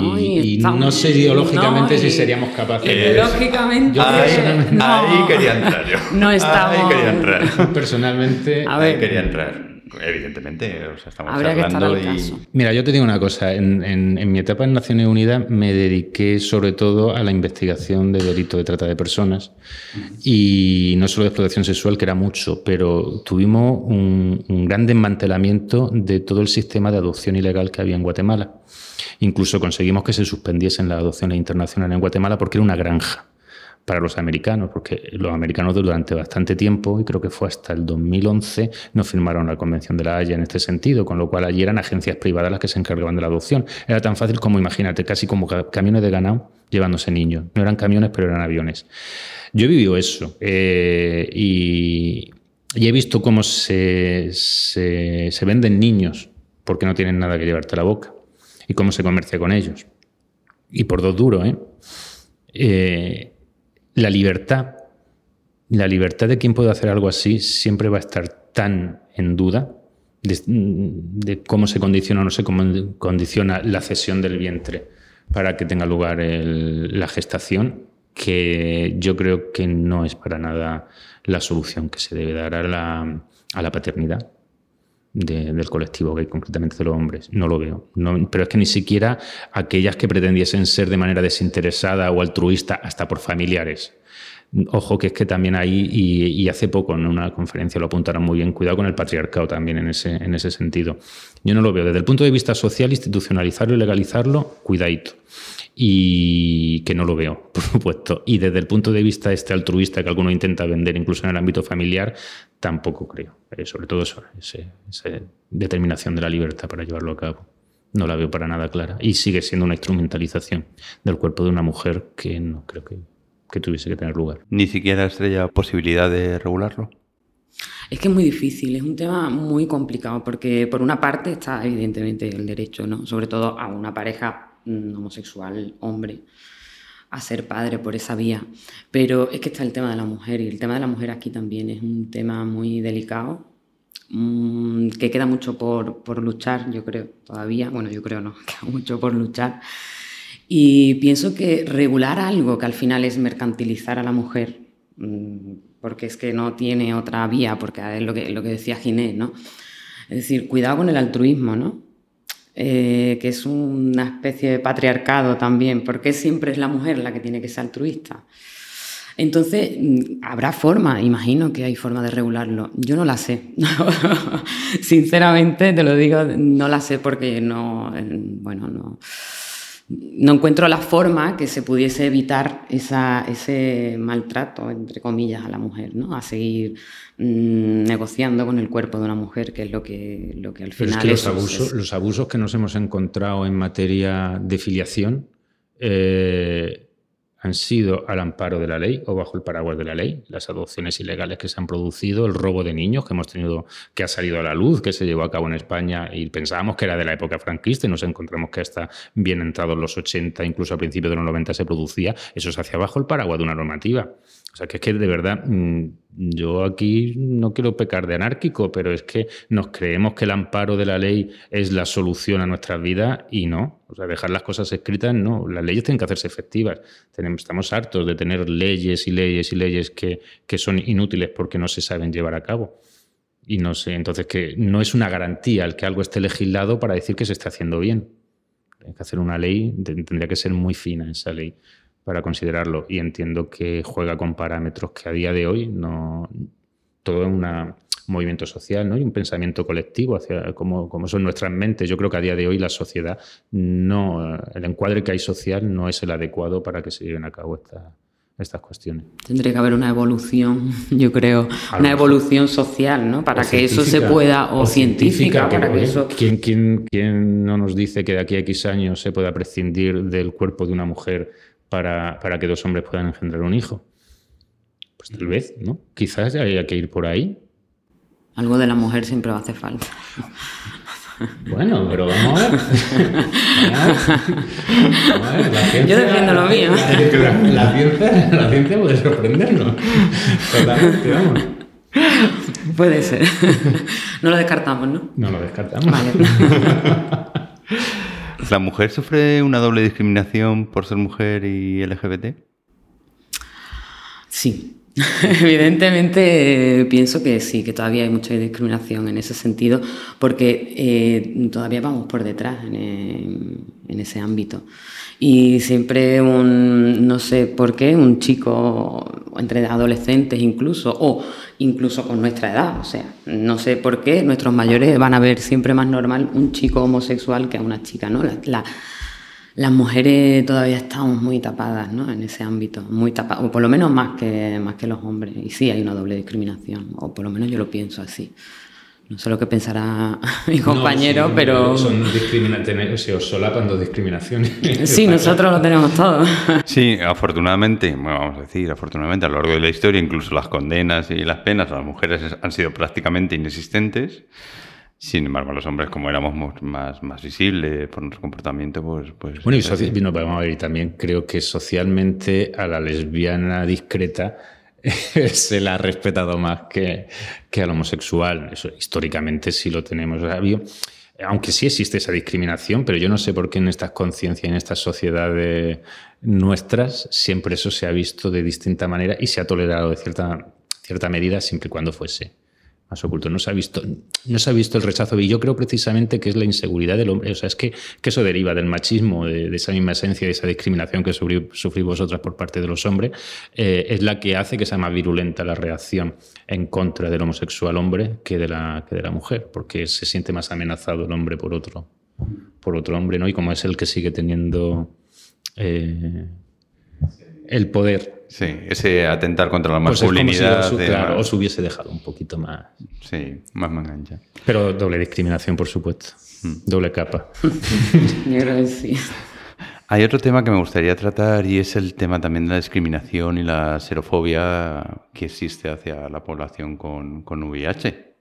no, sé ideológicamente si seríamos capaces de... Ideológicamente... Ahí, quería entrar yo. No estamos... Ahí quería entrar. Personalmente... Ahí quería entrar evidentemente, o sea, estamos hablando y... Mira, yo te digo una cosa, en, mi etapa en Naciones Unidas me dediqué sobre todo a la investigación de delitos de trata de personas y no solo de explotación sexual, que era mucho, pero tuvimos un, un gran desmantelamiento de todo el sistema de adopción ilegal que había en Guatemala. Incluso conseguimos que se suspendiesen las adopciones internacionales en Guatemala porque era una granja para los americanos, porque los americanos durante bastante tiempo, y creo que fue hasta el 2011, no firmaron la Convención de la Haya en este sentido, con lo cual allí eran agencias privadas las que se encargaban de la adopción. Era tan fácil como, imagínate, casi como camiones de ganado llevándose niños. No eran camiones, pero eran aviones. Yo he vivido eso eh, y, he visto cómo se, se, venden niños porque no tienen nada que llevarte a la boca y cómo se comercia con ellos. Y por dos duros, ¿eh? eh la libertad, la libertad de quien puede hacer algo así siempre va a estar tan en duda de, cómo se condiciona, no sé cómo condiciona la cesión del vientre para que tenga lugar la gestación, que yo creo que no es para nada la solución que se debe dar a la, a la paternidad. Del colectivo gay, concretamente de los hombres. No lo veo. pero es que ni siquiera aquellas que pretendiesen ser de manera desinteresada o altruista, hasta por familiares. Ojo que es que también ahí, y, hace poco en una conferencia lo apuntaron muy bien, cuidado con el patriarcado también en ese, en ese sentido. Yo no lo veo. Desde el punto de vista social, institucionalizarlo y legalizarlo, cuidadito y que no lo veo, por supuesto. Y desde el punto de vista este altruista que alguno intenta vender, incluso en el ámbito familiar, tampoco creo. Eh, sobre todo eso, esa determinación de la libertad para llevarlo a cabo. No la veo para nada clara. Y sigue siendo una instrumentalización del cuerpo de una mujer que no creo que, que tuviese que tener lugar. ¿Ni siquiera estrella posibilidad de regularlo? Es que es muy difícil, es un tema muy complicado, porque por una parte está evidentemente el derecho, ¿no? Sobre todo a una pareja homosexual hombre a ser padre por esa vía. Pero es que está el tema de la mujer y el tema de la mujer aquí también es un tema muy delicado mm, que queda mucho por, por, luchar, yo creo, todavía. Bueno, yo creo no, queda mucho por luchar. Y pienso que regular algo que al final es mercantilizar a la mujer, mm, porque es que no tiene otra vía, porque es lo que, lo que decía Ginés, ¿no? Es decir, cuidado con el altruismo, ¿no? Eh, que es una especie de patriarcado también, porque siempre es la mujer la que tiene que ser altruista. Entonces, mm, habrá forma, imagino que hay forma de regularlo. Yo no la sé. Sinceramente, te lo digo, no la sé porque no, eh, bueno, no no encuentro la forma que se pudiese evitar ese maltrato, entre comillas, a la mujer, ¿no? A seguir mm, negociando con el cuerpo de una mujer, que es lo que, lo que al final... es los, abusos, los abusos que nos hemos encontrado en materia de filiación eh, han sido al amparo de la ley o bajo el paraguas de la ley, las adopciones ilegales que se han producido, el robo de niños que hemos tenido, que ha salido a la luz, que se llevó a cabo en España y pensábamos que era de la época franquista y nos encontramos que hasta bien entrados los 80, incluso a principios de los 90 se producía, eso se hacía bajo el paraguas de una normativa. O sea, que es que de verdad, mm, yo aquí no quiero pecar de anárquico, pero es que nos creemos que el amparo de la ley es la solución a nuestras vidas y no. O sea, dejar las cosas escritas, no. Las leyes tienen que hacerse efectivas. Tenemos, estamos hartos de tener leyes y leyes y leyes que, que son inútiles porque no se saben llevar a cabo. Y no sé, entonces que no es una garantía el que algo esté legislado para decir que se está haciendo bien. Hay que hacer una ley, tendría que ser muy fina esa ley para considerarlo y entiendo que juega con parámetros que a día de hoy no todo es un movimiento social ¿no? y un pensamiento colectivo hacia como, como son nuestras mentes. Yo creo que a día de hoy la sociedad no, el encuadre que hay social no es el adecuado para que se lleven a cabo estas cuestiones. Tendría que haber una evolución, yo creo, una evolución social, ¿no? Para que eso se pueda, o, científica, para que, eso... ¿quién, quién, quién no nos dice que de aquí a X años se pueda prescindir del cuerpo de una mujer para, que dos hombres puedan engendrar un hijo. Pues tal vez, ¿no? Quizás haya que ir por ahí. Algo de la mujer siempre va a hacer falta. Bueno, pero vamos a ver. Yo defiendo lo mío. La, ciencia, la ciencia puede sorprendernos. Totalmente, vamos. Puede ser. No lo descartamos, ¿no? No lo descartamos. Vale. ¿La mujer sufre una doble discriminación por ser mujer y LGBT? Sí, Evidentemente eh, pienso que sí, que todavía hay mucha discriminación en ese sentido, porque eh, todavía vamos por detrás en, ese ámbito. Y siempre un, no sé por qué, un chico entre adolescentes incluso, o incluso con nuestra edad, o sea, no sé por qué nuestros mayores van a ver siempre más normal un chico homosexual que a una chica, ¿no? la las mujeres todavía estamos muy tapadas ¿no? en ese ámbito, muy tapadas, o por lo menos más que, más que los hombres. Y sí hay una doble discriminación, o por lo menos yo lo pienso así. No sé lo que pensará mi compañero, pero... Son discriminaciones, o solapan dos discriminaciones. Sí, nosotros lo tenemos todo. Sí, afortunadamente, bueno, vamos a decir, afortunadamente a lo largo de la historia, incluso las condenas y las penas a las mujeres han sido prácticamente inexistentes. Sin embargo, los hombres, como éramos más, más visibles por nuestro comportamiento, pues... pues bueno, y no, vamos a ver, también creo que socialmente a la lesbiana discreta se la ha respetado más que, que al homosexual. Eso históricamente sí lo tenemos. aunque sí existe esa discriminación, pero yo no sé por qué en estas conciencias, en estas sociedades nuestras, siempre eso se ha visto de distinta manera y se ha tolerado de cierta, cierta medida siempre y cuando fuese oculto. No se ha visto, no se ha visto el rechazo. Y yo creo precisamente que es la inseguridad del hombre. O sea, es que, eso deriva del machismo, de, esa misma esencia, de esa discriminación que sufrís vosotras por parte de los hombres, eh, es la que hace que sea más virulenta la reacción en contra del homosexual hombre que de la, que de la mujer, porque se siente más amenazado el hombre por otro, por otro hombre, ¿no? Y como es el que sigue teniendo eh, el poder Sí, ese atentar contra la pues masculinidad. Pues claro, os hubiese dejado un poquito más. Sí, más mangancha. Pero doble discriminación, por supuesto. Mm. Doble capa. Hay otro tema que me gustaría tratar y es el tema también de la discriminación y la xerofobia que existe hacia la población con, con VIH.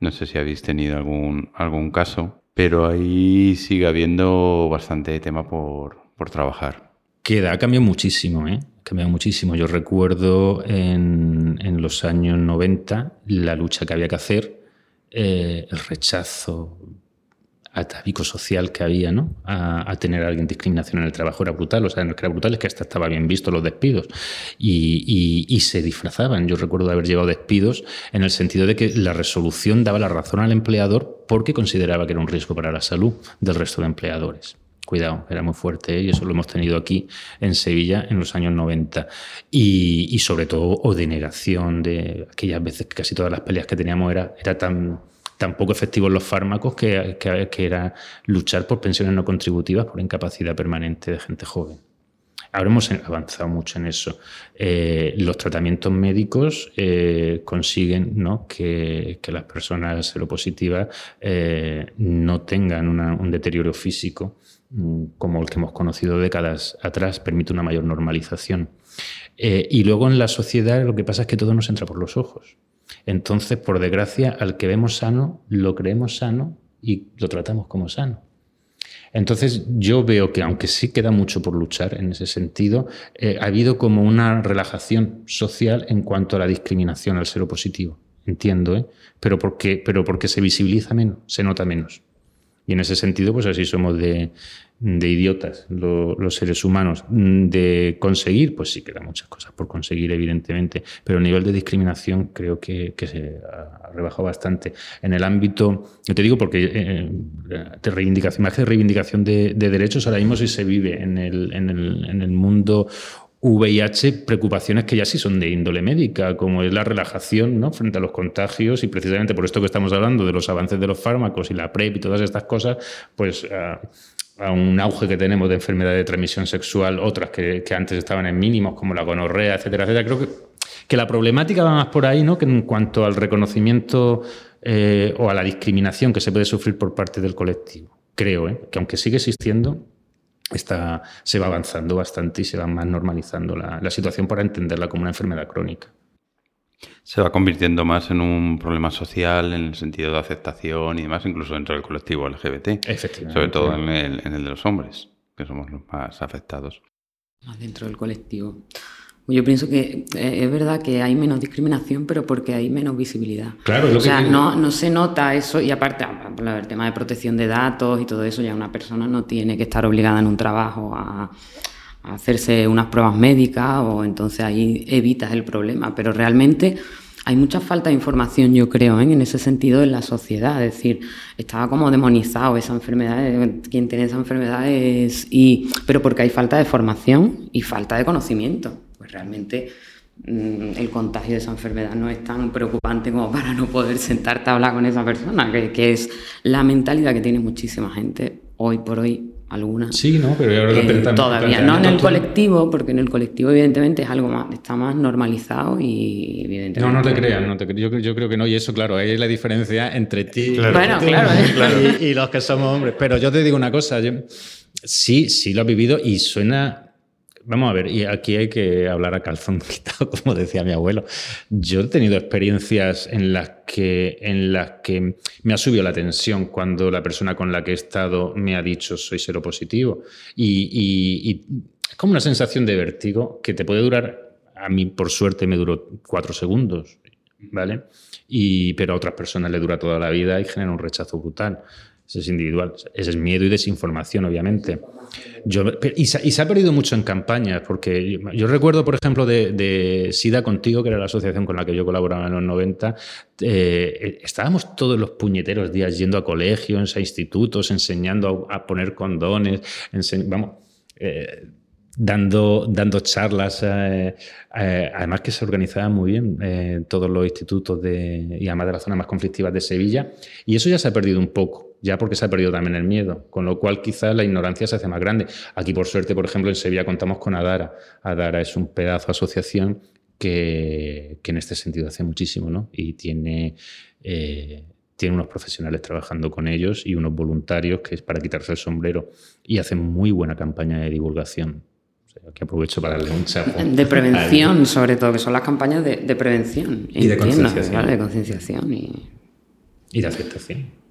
No sé si habéis tenido algún, algún caso, pero ahí sigue habiendo bastante tema por, por trabajar. Queda, ha cambiado muchísimo, ¿eh? Cambiado muchísimo. Yo recuerdo en, los años 90 la lucha que había que hacer, eh, el rechazo atávico social que había ¿no? a, tener a alguien discriminación en el trabajo era brutal. O sea, lo que era brutal es que hasta estaba bien visto los despidos y, se disfrazaban. Yo recuerdo haber llevado despidos en el sentido de que la resolución daba la razón al empleador porque consideraba que era un riesgo para la salud del resto de empleadores. Cuidado, era muy fuerte ¿eh? y eso lo hemos tenido aquí en Sevilla en los años 90. Y, sobre todo, o denegación de aquellas veces casi todas las peleas que teníamos era, era tan, tan poco efectivos los fármacos que, que, era luchar por pensiones no contributivas por incapacidad permanente de gente joven. Ahora hemos avanzado mucho en eso. Eh, los tratamientos médicos eh, consiguen que, las personas seropositivas no tengan un deterioro físico como el que hemos conocido décadas atrás, permite una mayor normalización. Eh, y luego en la sociedad lo que pasa es que todo nos entra por los ojos. Entonces, por desgracia, al que vemos sano, lo creemos sano y lo tratamos como sano. Entonces, yo veo que, aunque sí queda mucho por luchar en ese sentido, eh, ha habido como una relajación social en cuanto a la discriminación al ser positivo. Entiendo, ¿eh? pero, porque, pero porque se visibiliza menos, se nota menos. Y en ese sentido, pues así somos de, idiotas los seres humanos. De conseguir, pues sí quedan muchas cosas por conseguir, evidentemente, pero el nivel de discriminación creo que, se ha rebajado bastante. En el ámbito, yo te digo porque eh, de reivindicación, más que de reivindicación de, derechos, ahora mismo sí se vive en el, en el, en el mundo VIH preocupaciones que ya sí son de índole médica, como es la relajación ¿no? frente a los contagios y precisamente por esto que estamos hablando de los avances de los fármacos y la PrEP y todas estas cosas, pues a, un auge que tenemos de enfermedades de transmisión sexual, otras que, antes estaban en mínimos, como la gonorrea, etcétera, etcétera. Creo que, que la problemática va más por ahí, ¿no? que en cuanto al reconocimiento eh, o a la discriminación que se puede sufrir por parte del colectivo. Creo ¿eh? que aunque sigue existiendo, está, se va avanzando bastante y se va más normalizando la, la, situación para entenderla como una enfermedad crónica. Se va convirtiendo más en un problema social en el sentido de aceptación y demás, incluso dentro del colectivo LGBT. Efectivamente. Sobre todo en el, en el de los hombres, que somos los más afectados. Más dentro del colectivo. Yo pienso que eh, es verdad que hay menos discriminación, pero porque hay menos visibilidad. Claro, o sea, no, no se nota eso, y aparte, el tema de protección de datos y todo eso, ya una persona no tiene que estar obligada en un trabajo a, hacerse unas pruebas médicas, o entonces ahí evitas el problema. Pero realmente hay mucha falta de información, yo creo, ¿eh? en ese sentido en la sociedad. Es decir, estaba como demonizado esa enfermedad, eh, quien tiene esa enfermedad es. Y, pero porque hay falta de formación y falta de conocimiento realmente mm, el contagio de esa enfermedad no es tan preocupante como para no poder sentarte a hablar con esa persona, que, es la mentalidad que tiene muchísima gente hoy por hoy algunas. Sí, no, pero ahora eh, todavía no en el colectivo, porque en el colectivo evidentemente es algo más, está más normalizado y evidentemente. No, no te creas, no te, yo, yo, creo que no, y eso, claro, ahí es la diferencia entre ti bueno, claro, y, y, los que somos hombres. Pero yo te digo una cosa, yo, sí, sí lo he vivido y suena Vamos a ver, y aquí hay que hablar a calzón quitado, como decía mi abuelo. Yo he tenido experiencias en las que, en las que me ha subido la tensión cuando la persona con la que he estado me ha dicho soy seropositivo. Y, y es como una sensación de vértigo que te puede durar, a mí por suerte me duró cuatro segundos, ¿vale? Y, pero a otras personas le dura toda la vida y genera un rechazo brutal. Ese es individual. Ese es miedo y desinformación, obviamente. Y, se, ha perdido mucho en campañas, porque yo, recuerdo, por ejemplo, de, SIDA Contigo, que era la asociación con la que yo colaboraba en los 90, eh, estábamos todos los puñeteros días yendo a colegios, a institutos, enseñando a, poner condones, vamos. Eh, dando, dando charlas, eh, además que se organizaban muy bien todos los institutos de, y además de las zonas más conflictivas de Sevilla, y eso ya se ha perdido un poco ya porque se ha perdido también el miedo, con lo cual quizás la ignorancia se hace más grande. Aquí, por suerte, por ejemplo, en Sevilla contamos con Adara. Adara es un pedazo de asociación que, en este sentido hace muchísimo, ¿no? Y tiene, eh, tiene unos profesionales trabajando con ellos y unos voluntarios que es para quitarse el sombrero y hacen muy buena campaña de divulgación. que aprovecho para darle un chapo. De prevención, sobre todo, que son las campañas de, prevención. Y de concienciación. De concienciación y... y de aceptación.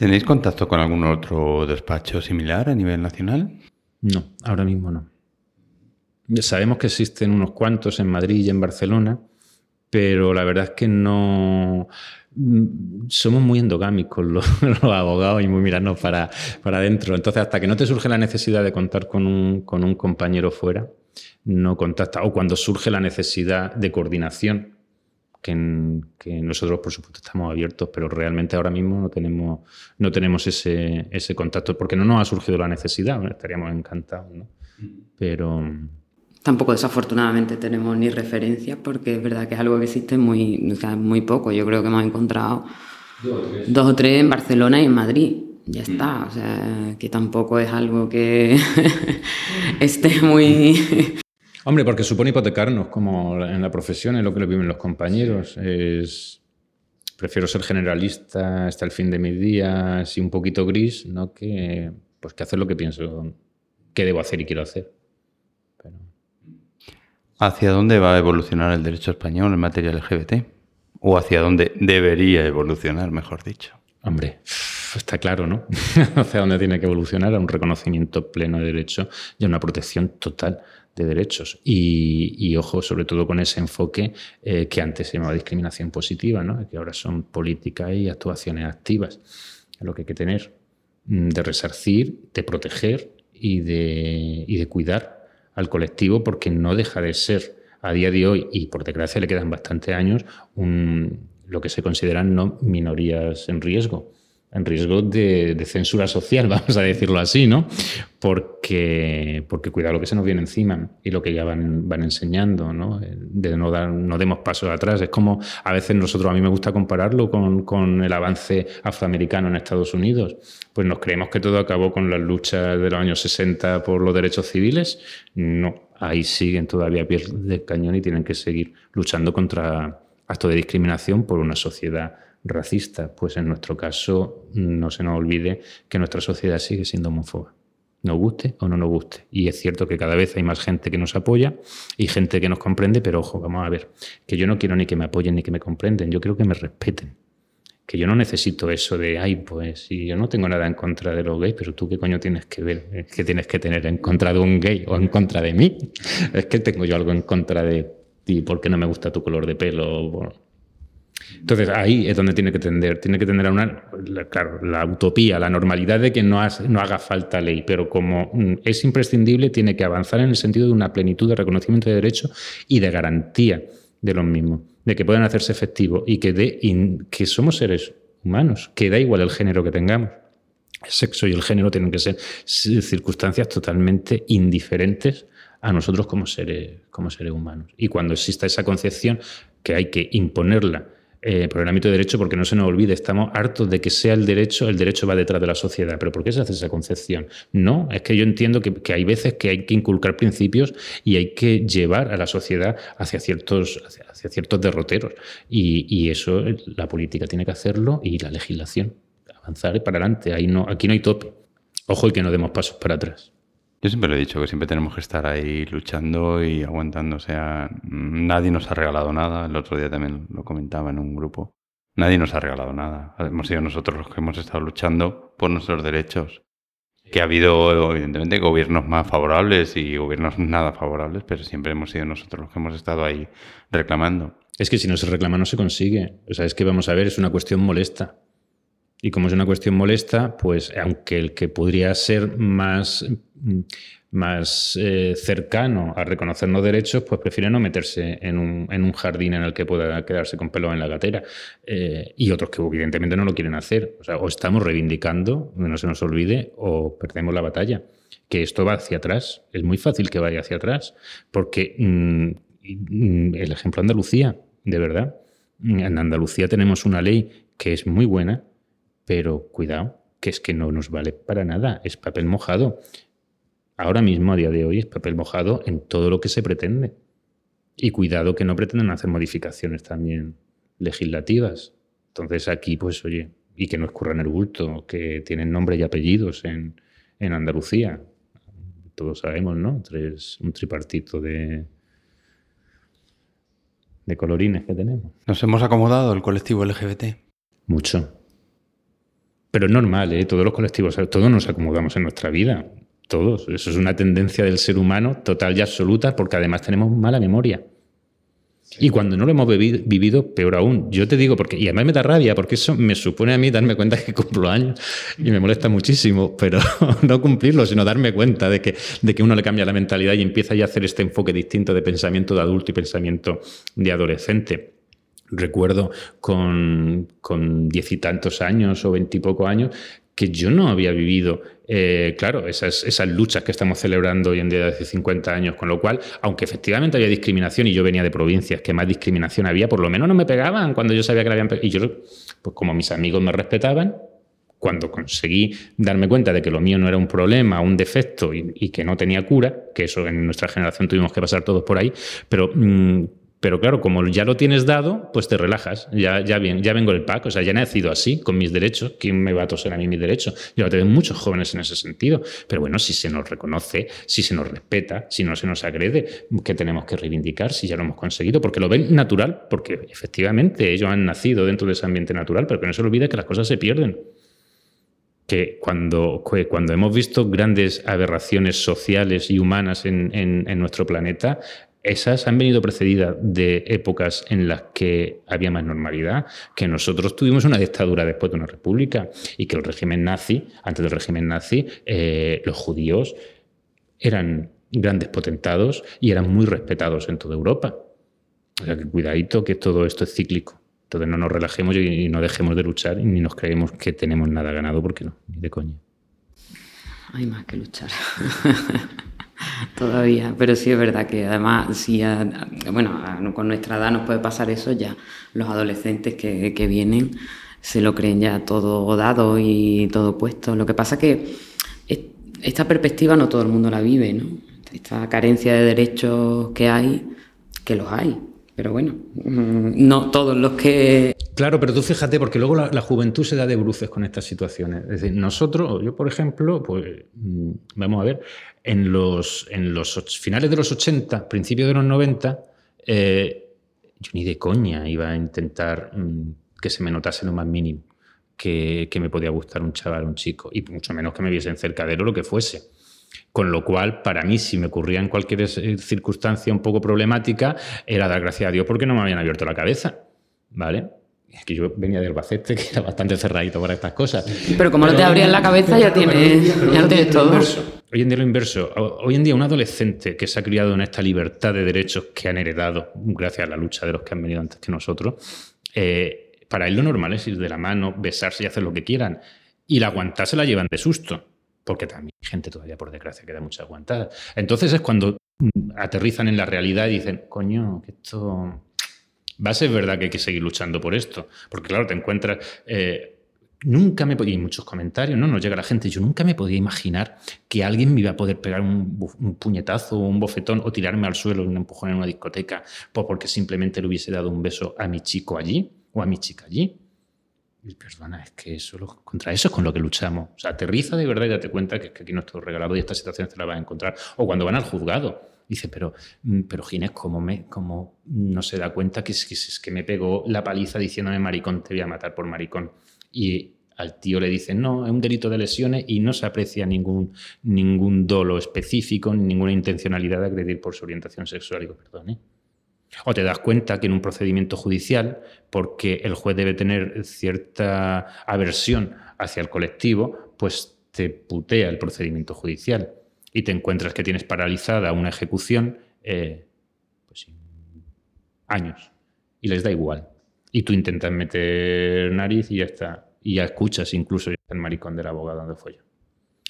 ¿Tenéis contacto con algún otro despacho similar a nivel nacional? No, ahora mismo no. Sabemos que existen unos cuantos en Madrid y en Barcelona, pero la verdad es que no somos muy endogámicos los, abogados y muy mirarnos para, para adentro. Entonces, hasta que no te surge la necesidad de contar con un, con un compañero fuera, no contacta. O cuando surge la necesidad de coordinación, que, nosotros, por supuesto, estamos abiertos, pero realmente ahora mismo no tenemos, no tenemos ese, ese contacto, porque no nos ha surgido la necesidad, estaríamos encantados, ¿no? Pero... Tampoco desafortunadamente tenemos ni referencias, porque es verdad que es algo que existe muy, muy poco. Yo creo que hemos encontrado dos o tres, en Barcelona y en Madrid. Ya está, o sea, que tampoco es algo que esté muy Hombre, porque supone hipotecarnos, como en la profesión, es lo que lo viven los compañeros. Es, prefiero ser generalista hasta el fin de mis días y un poquito gris, ¿no? Que, pues, que hacer lo que pienso que debo hacer y quiero hacer. ¿Hacia dónde va a evolucionar el derecho español en materia LGBT? ¿O hacia dónde debería evolucionar, mejor dicho? Hombre, está claro, ¿no? hacia dónde tiene que evolucionar a un reconocimiento pleno de derecho y a una protección total de derechos. Y, ojo, sobre todo con ese enfoque eh, que antes se llamaba discriminación positiva, ¿no? que ahora son políticas y actuaciones activas. lo que hay que tener mm, de resarcir, de proteger y de, y de cuidar al colectivo, porque no deja de ser a día de hoy, y por desgracia le quedan bastantes años, un, lo que se consideran no minorías en riesgo en riesgo de, censura social, vamos a decirlo así, ¿no? Porque, porque cuidado lo que se nos viene encima y lo que ya van, van enseñando, ¿no? De no, dar, no demos pasos atrás. Es como a veces nosotros, a mí me gusta compararlo con, con el avance afroamericano en Estados Unidos. Pues nos creemos que todo acabó con las luchas de los años 60 por los derechos civiles. No, ahí siguen todavía a pie de cañón y tienen que seguir luchando contra actos de discriminación por una sociedad racista, pues en nuestro caso no se nos olvide que nuestra sociedad sigue siendo homófoba. Nos guste o no nos guste. Y es cierto que cada vez hay más gente que nos apoya y gente que nos comprende, pero ojo, vamos a ver, que yo no quiero ni que me apoyen ni que me comprenden, yo quiero que me respeten. Que yo no necesito eso de, ay, pues si yo no tengo nada en contra de los gays, pero tú qué coño tienes que ver, qué tienes que tener en contra de un gay o en contra de mí. Es que tengo yo algo en contra de ti porque no me gusta tu color de pelo. Entonces ahí es donde tiene que tender, tiene que tender a una, claro, la utopía, la normalidad de que no, haga falta ley, pero como mm, es imprescindible, tiene que avanzar en el sentido de una plenitud de reconocimiento de derechos y de garantía de los mismos, de que puedan hacerse efectivos y que, de, que somos seres humanos, que da igual el género que tengamos. El sexo y el género tienen que ser circunstancias totalmente indiferentes a nosotros como seres, como seres humanos. Y cuando exista esa concepción, que hay que imponerla eh, por el ámbito de derecho, porque no se nos olvide, estamos hartos de que sea el derecho, el derecho va detrás de la sociedad. ¿Pero por qué se hace esa concepción? No, es que yo entiendo que, hay veces que hay que inculcar principios y hay que llevar a la sociedad hacia ciertos, hacia, ciertos derroteros. Y, eso la política tiene que hacerlo y la legislación. Avanzar para adelante. Ahí no, aquí no hay tope. Ojo y que no demos pasos para atrás. Yo siempre lo he dicho, que siempre tenemos que estar ahí luchando y aguantando. O sea, nadie nos ha regalado nada. El otro día también lo comentaba en un grupo. Nadie nos ha regalado nada. Hemos sido nosotros los que hemos estado luchando por nuestros derechos. Que ha habido, evidentemente, gobiernos más favorables y gobiernos nada favorables, pero siempre hemos sido nosotros los que hemos estado ahí reclamando. Es que si no se reclama no se consigue. O sea, es que vamos a ver, es una cuestión molesta. Y como es una cuestión molesta, pues aunque el que podría ser más, más eh, cercano a reconocer los derechos, pues prefiere no meterse en un, en un, jardín en el que pueda quedarse con pelo en la gatera. Eh, y otros que evidentemente no lo quieren hacer. O estamos reivindicando, no se nos olvide, o perdemos la batalla. Que esto va hacia atrás. Es muy fácil que vaya hacia atrás. Porque mm, mm, el ejemplo Andalucía, de verdad. En Andalucía tenemos una ley que es muy buena, pero cuidado, que es que no nos vale para nada, es papel mojado. Ahora mismo, a día de hoy, es papel mojado en todo lo que se pretende. Y cuidado que no pretenden hacer modificaciones también legislativas. Entonces aquí, pues oye, y que no escurran el bulto, que tienen nombre y apellidos en, en Andalucía. Todos sabemos, ¿no? Tres, un tripartito de, de colorines que tenemos. Nos hemos acomodado el colectivo LGBT. Mucho. Pero es normal, ¿eh? todos los colectivos, todos nos acomodamos en nuestra vida, todos. Eso es una tendencia del ser humano total y absoluta, porque además tenemos mala memoria. Y cuando no lo hemos vivido, peor aún. Yo te digo, porque, y además me da rabia, porque eso me supone a mí darme cuenta que cumplo años y me molesta muchísimo, pero no cumplirlo, sino darme cuenta de que, de que uno le cambia la mentalidad y empieza ya a hacer este enfoque distinto de pensamiento de adulto y pensamiento de adolescente recuerdo con diez y tantos años o veintipoco años que yo no había vivido, eh, claro, esas, esas, luchas que estamos celebrando hoy en día de hace 50 años, con lo cual, aunque efectivamente había discriminación y yo venía de provincias que más discriminación había, por lo menos no me pegaban cuando yo sabía que la habían pegado. Y yo, pues como mis amigos me respetaban, cuando conseguí darme cuenta de que lo mío no era un problema, un defecto y, que no tenía cura, que eso en nuestra generación tuvimos que pasar todos por ahí, pero mm, pero claro, como ya lo tienes dado, pues te relajas. Ya, ya, bien, ya vengo el pack, o sea, ya he nacido así, con mis derechos. ¿Quién me va a toser a mí mis derechos? Yo tengo muchos jóvenes en ese sentido. Pero bueno, si se nos reconoce, si se nos respeta, si no se nos agrede, ¿qué tenemos que reivindicar si ya lo hemos conseguido? Porque lo ven natural, porque efectivamente ellos han nacido dentro de ese ambiente natural, pero que no se olvide que las cosas se pierden que cuando, cuando hemos visto grandes aberraciones sociales y humanas en, en, nuestro planeta, esas han venido precedidas de épocas en las que había más normalidad, que nosotros tuvimos una dictadura después de una república y que el régimen nazi, antes del régimen nazi, eh, los judíos eran grandes potentados y eran muy respetados en toda Europa. O sea que cuidadito que todo esto es cíclico. Entonces no nos relajemos y no dejemos de luchar y ni nos creemos que tenemos nada ganado porque no, ni de coña. Hay más que luchar. Todavía, pero sí es verdad que además, si bueno, con nuestra edad nos puede pasar eso ya, los adolescentes que, que vienen se lo creen ya todo dado y todo puesto. Lo que pasa que esta perspectiva no todo el mundo la vive, ¿no? Esta carencia de derechos que hay, que los hay, pero bueno, mm, no todos los que... Claro, pero tú fíjate, porque luego la, juventud se da de bruces con estas situaciones. Es decir, nosotros, yo por ejemplo, pues mm, vamos a ver, en los, en los finales de los 80, principios de los 90, eh, yo ni de coña iba a intentar mm, que se me notase lo más mínimo que, que, me podía gustar un chaval, un chico, y mucho menos que me viesen cerca de él o lo que fuese. Con lo cual, para mí, si me ocurría en cualquier eh, circunstancia un poco problemática, era dar gracias a Dios porque no me habían abierto la cabeza. ¿Vale? Es que yo venía de Albacete, que era bastante cerradito para estas cosas. Pero como no te abrían la cabeza, ya tienes, ya tienes todo. Hoy en día lo inverso. Hoy en día un adolescente que se ha criado en esta libertad de derechos que han heredado gracias a la lucha de los que han venido antes que nosotros, eh, para él lo normal es ir de la mano, besarse y hacer lo que quieran. Y la aguantar se la llevan de susto porque también hay gente todavía, por desgracia, que da mucha aguantada. Entonces es cuando mm, aterrizan en la realidad y dicen, coño, que esto va a ser verdad que hay que seguir luchando por esto. Porque claro, te encuentras... Eh, nunca me podía, y muchos comentarios, ¿no? Nos llega la gente, yo nunca me podía imaginar que alguien me iba a poder pegar un, puñetazo o un bofetón o tirarme al suelo un empujón en una discoteca porque simplemente le hubiese dado un beso a mi chico allí o a mi chica allí. Y perdona, es que eso, contra eso es con lo que luchamos. O sea, aterriza de verdad y date cuenta que, aquí no es todo regalado y esta situación te la vas a encontrar. O cuando van al juzgado. Dice, pero, mm, pero Ginés, ¿cómo, me, cómo no se da cuenta que es que me pegó la paliza diciéndome maricón, te voy a matar por maricón? Y al tío le dicen, no, es un delito de lesiones y no se aprecia ningún, ningún dolo específico, ni ninguna intencionalidad de agredir por su orientación sexual. Digo, perdón, ¿eh? O te das cuenta que en un procedimiento judicial, porque el juez debe tener cierta aversión hacia el colectivo, pues te putea el procedimiento judicial y te encuentras que tienes paralizada una ejecución eh, pues, años y les da igual. Y tú intentas meter nariz y ya está. Y ya escuchas incluso el maricón del abogado donde fue yo.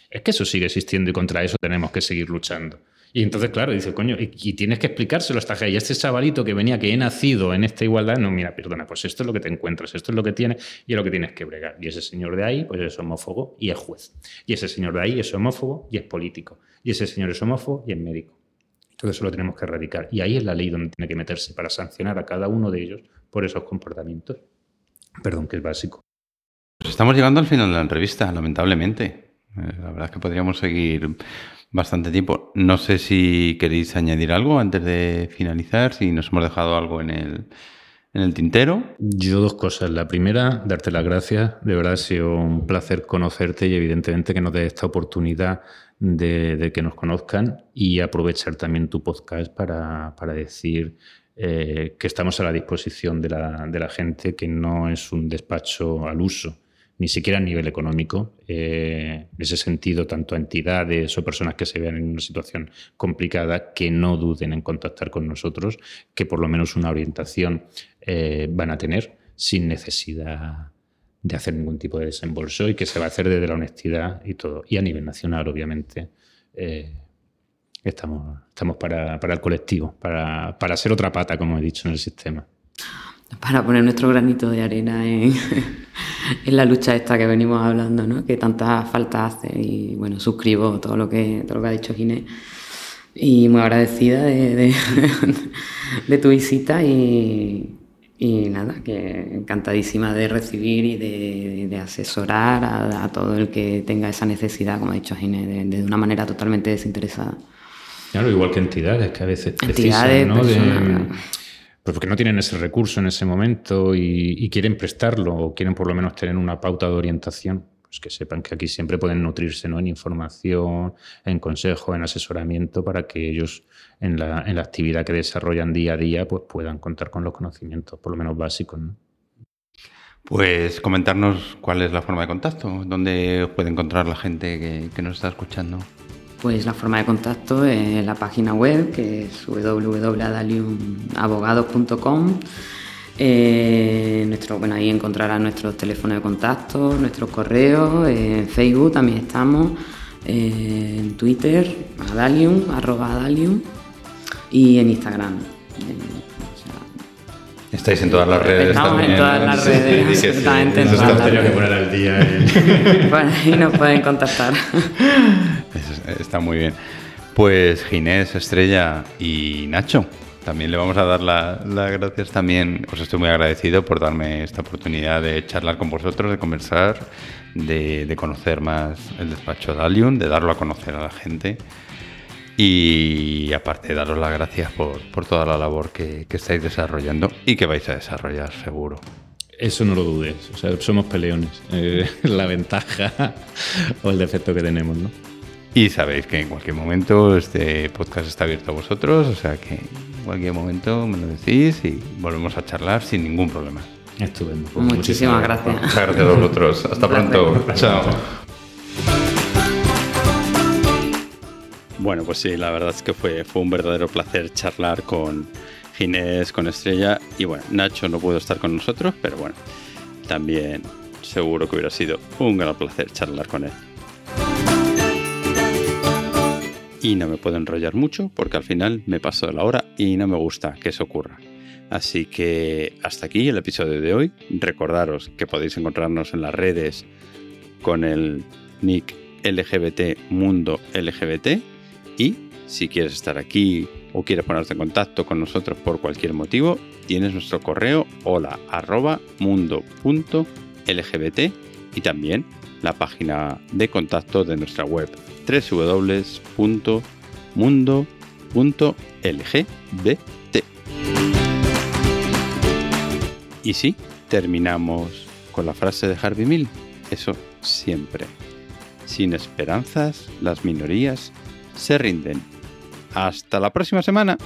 Es que eso sigue existiendo y contra eso tenemos que seguir luchando. Y entonces, claro, dice, coño, y, tienes que explicárselo a esta gente. Y este chavalito que venía, que he nacido en esta igualdad, no, mira, perdona, pues esto es lo que te encuentras, esto es lo que tienes y es lo que tienes que bregar. Y ese señor de ahí, pues es homófobo y es juez. Y ese señor de ahí es homófobo y es político. Y ese señor es homófobo y es médico. Todo eso lo tenemos que erradicar. Y ahí es la ley donde tiene que meterse para sancionar a cada uno de ellos por esos comportamientos. Perdón, que es básico. Pues estamos llegando al final de la entrevista, lamentablemente. Eh, la verdad es que podríamos seguir bastante tiempo. No sé si queréis añadir algo antes de finalizar, si nos hemos dejado algo en el, en el tintero. Yo dos cosas. La primera, darte las gracias. De verdad ha sido un placer conocerte y evidentemente que nos dé esta oportunidad de, que nos conozcan y aprovechar también tu podcast para, decir eh, que estamos a la disposición de la, de la gente, que no es un despacho al uso ni siquiera a nivel económico. Eh, en ese sentido, tanto a entidades o personas que se vean en una situación complicada, que no duden en contactar con nosotros, que por lo menos una orientación eh, van a tener sin necesidad de hacer ningún tipo de desembolso y que se va a hacer desde la honestidad y todo. Y a nivel nacional, obviamente, eh, estamos, estamos para, el colectivo, para, para ser otra pata, como he dicho, en el sistema para poner nuestro granito de arena en, la lucha esta que venimos hablando, ¿no? que tanta falta hace. Y bueno, suscribo todo lo que, todo lo que ha dicho Ginés. Y muy agradecida de, tu visita y, nada, que encantadísima de recibir y de, asesorar a, todo el que tenga esa necesidad, como ha dicho Ginés, de, una manera totalmente desinteresada. Claro, igual que entidades que a veces entidades, ¿no? Pues porque no tienen ese recurso en ese momento y, quieren prestarlo o quieren por lo menos tener una pauta de orientación, pues que sepan que aquí siempre pueden nutrirse ¿no? en información, en consejo, en asesoramiento para que ellos en la, en la actividad que desarrollan día a día pues puedan contar con los conocimientos, por lo menos básicos. Pues comentarnos cuál es la forma de contacto, dónde puede encontrar la gente que nos está escuchando. Pues la forma de contacto es la página web, que es www.adaliumabogados.com. Eh, nuestro, bueno, ahí encontrarán nuestros teléfonos de contacto, nuestros correos, en Facebook también estamos, en Twitter, adalium, arroba adalium, y en Instagram. Estáis en todas las redes Estamos también. en todas las redes. Exactamente. Eso hemos tenido que poner al día. bueno, ahí nos pueden contactar. está muy bien. Pues Ginés, Estrella y Nacho, también le vamos a dar las gracias también. Os estoy muy agradecido por darme esta oportunidad de charlar con vosotros, de conversar, de, conocer más el despacho de Alium, de darlo a conocer a la gente. Y aparte, daros las gracias por, toda la labor que, estáis desarrollando y que vais a desarrollar, seguro. Eso no lo dudes. O sea, somos peleones. Eh, la ventaja o el defecto que tenemos, ¿no? Y sabéis que en cualquier momento este podcast está abierto a vosotros, o sea que en cualquier momento me lo decís y volvemos a charlar sin ningún problema. Estupendo. Pues muchísimas, gracias. Muchas gracias a vosotros. Hasta pronto. Chao. Bueno, pues sí, la verdad es que fue, fue un verdadero placer charlar con Ginés, con Estrella y bueno, Nacho no pudo estar con nosotros, pero bueno, también seguro que hubiera sido un gran placer charlar con él. Y no me puedo enrollar mucho porque al final me paso de la hora y no me gusta que eso ocurra. Así que hasta aquí el episodio de hoy. Recordaros que podéis encontrarnos en las redes con el nick LGBT Mundo LGBT y si quieres estar aquí o quieres ponerte en contacto con nosotros por cualquier motivo, tienes nuestro correo hola arroba mundo.lgbt y también la página de contacto de nuestra web www.mundo.lgbt. Y sí, terminamos con la frase de Harvey Mill. Eso siempre. Sin esperanzas, las minorías se rinden. Hasta la próxima semana.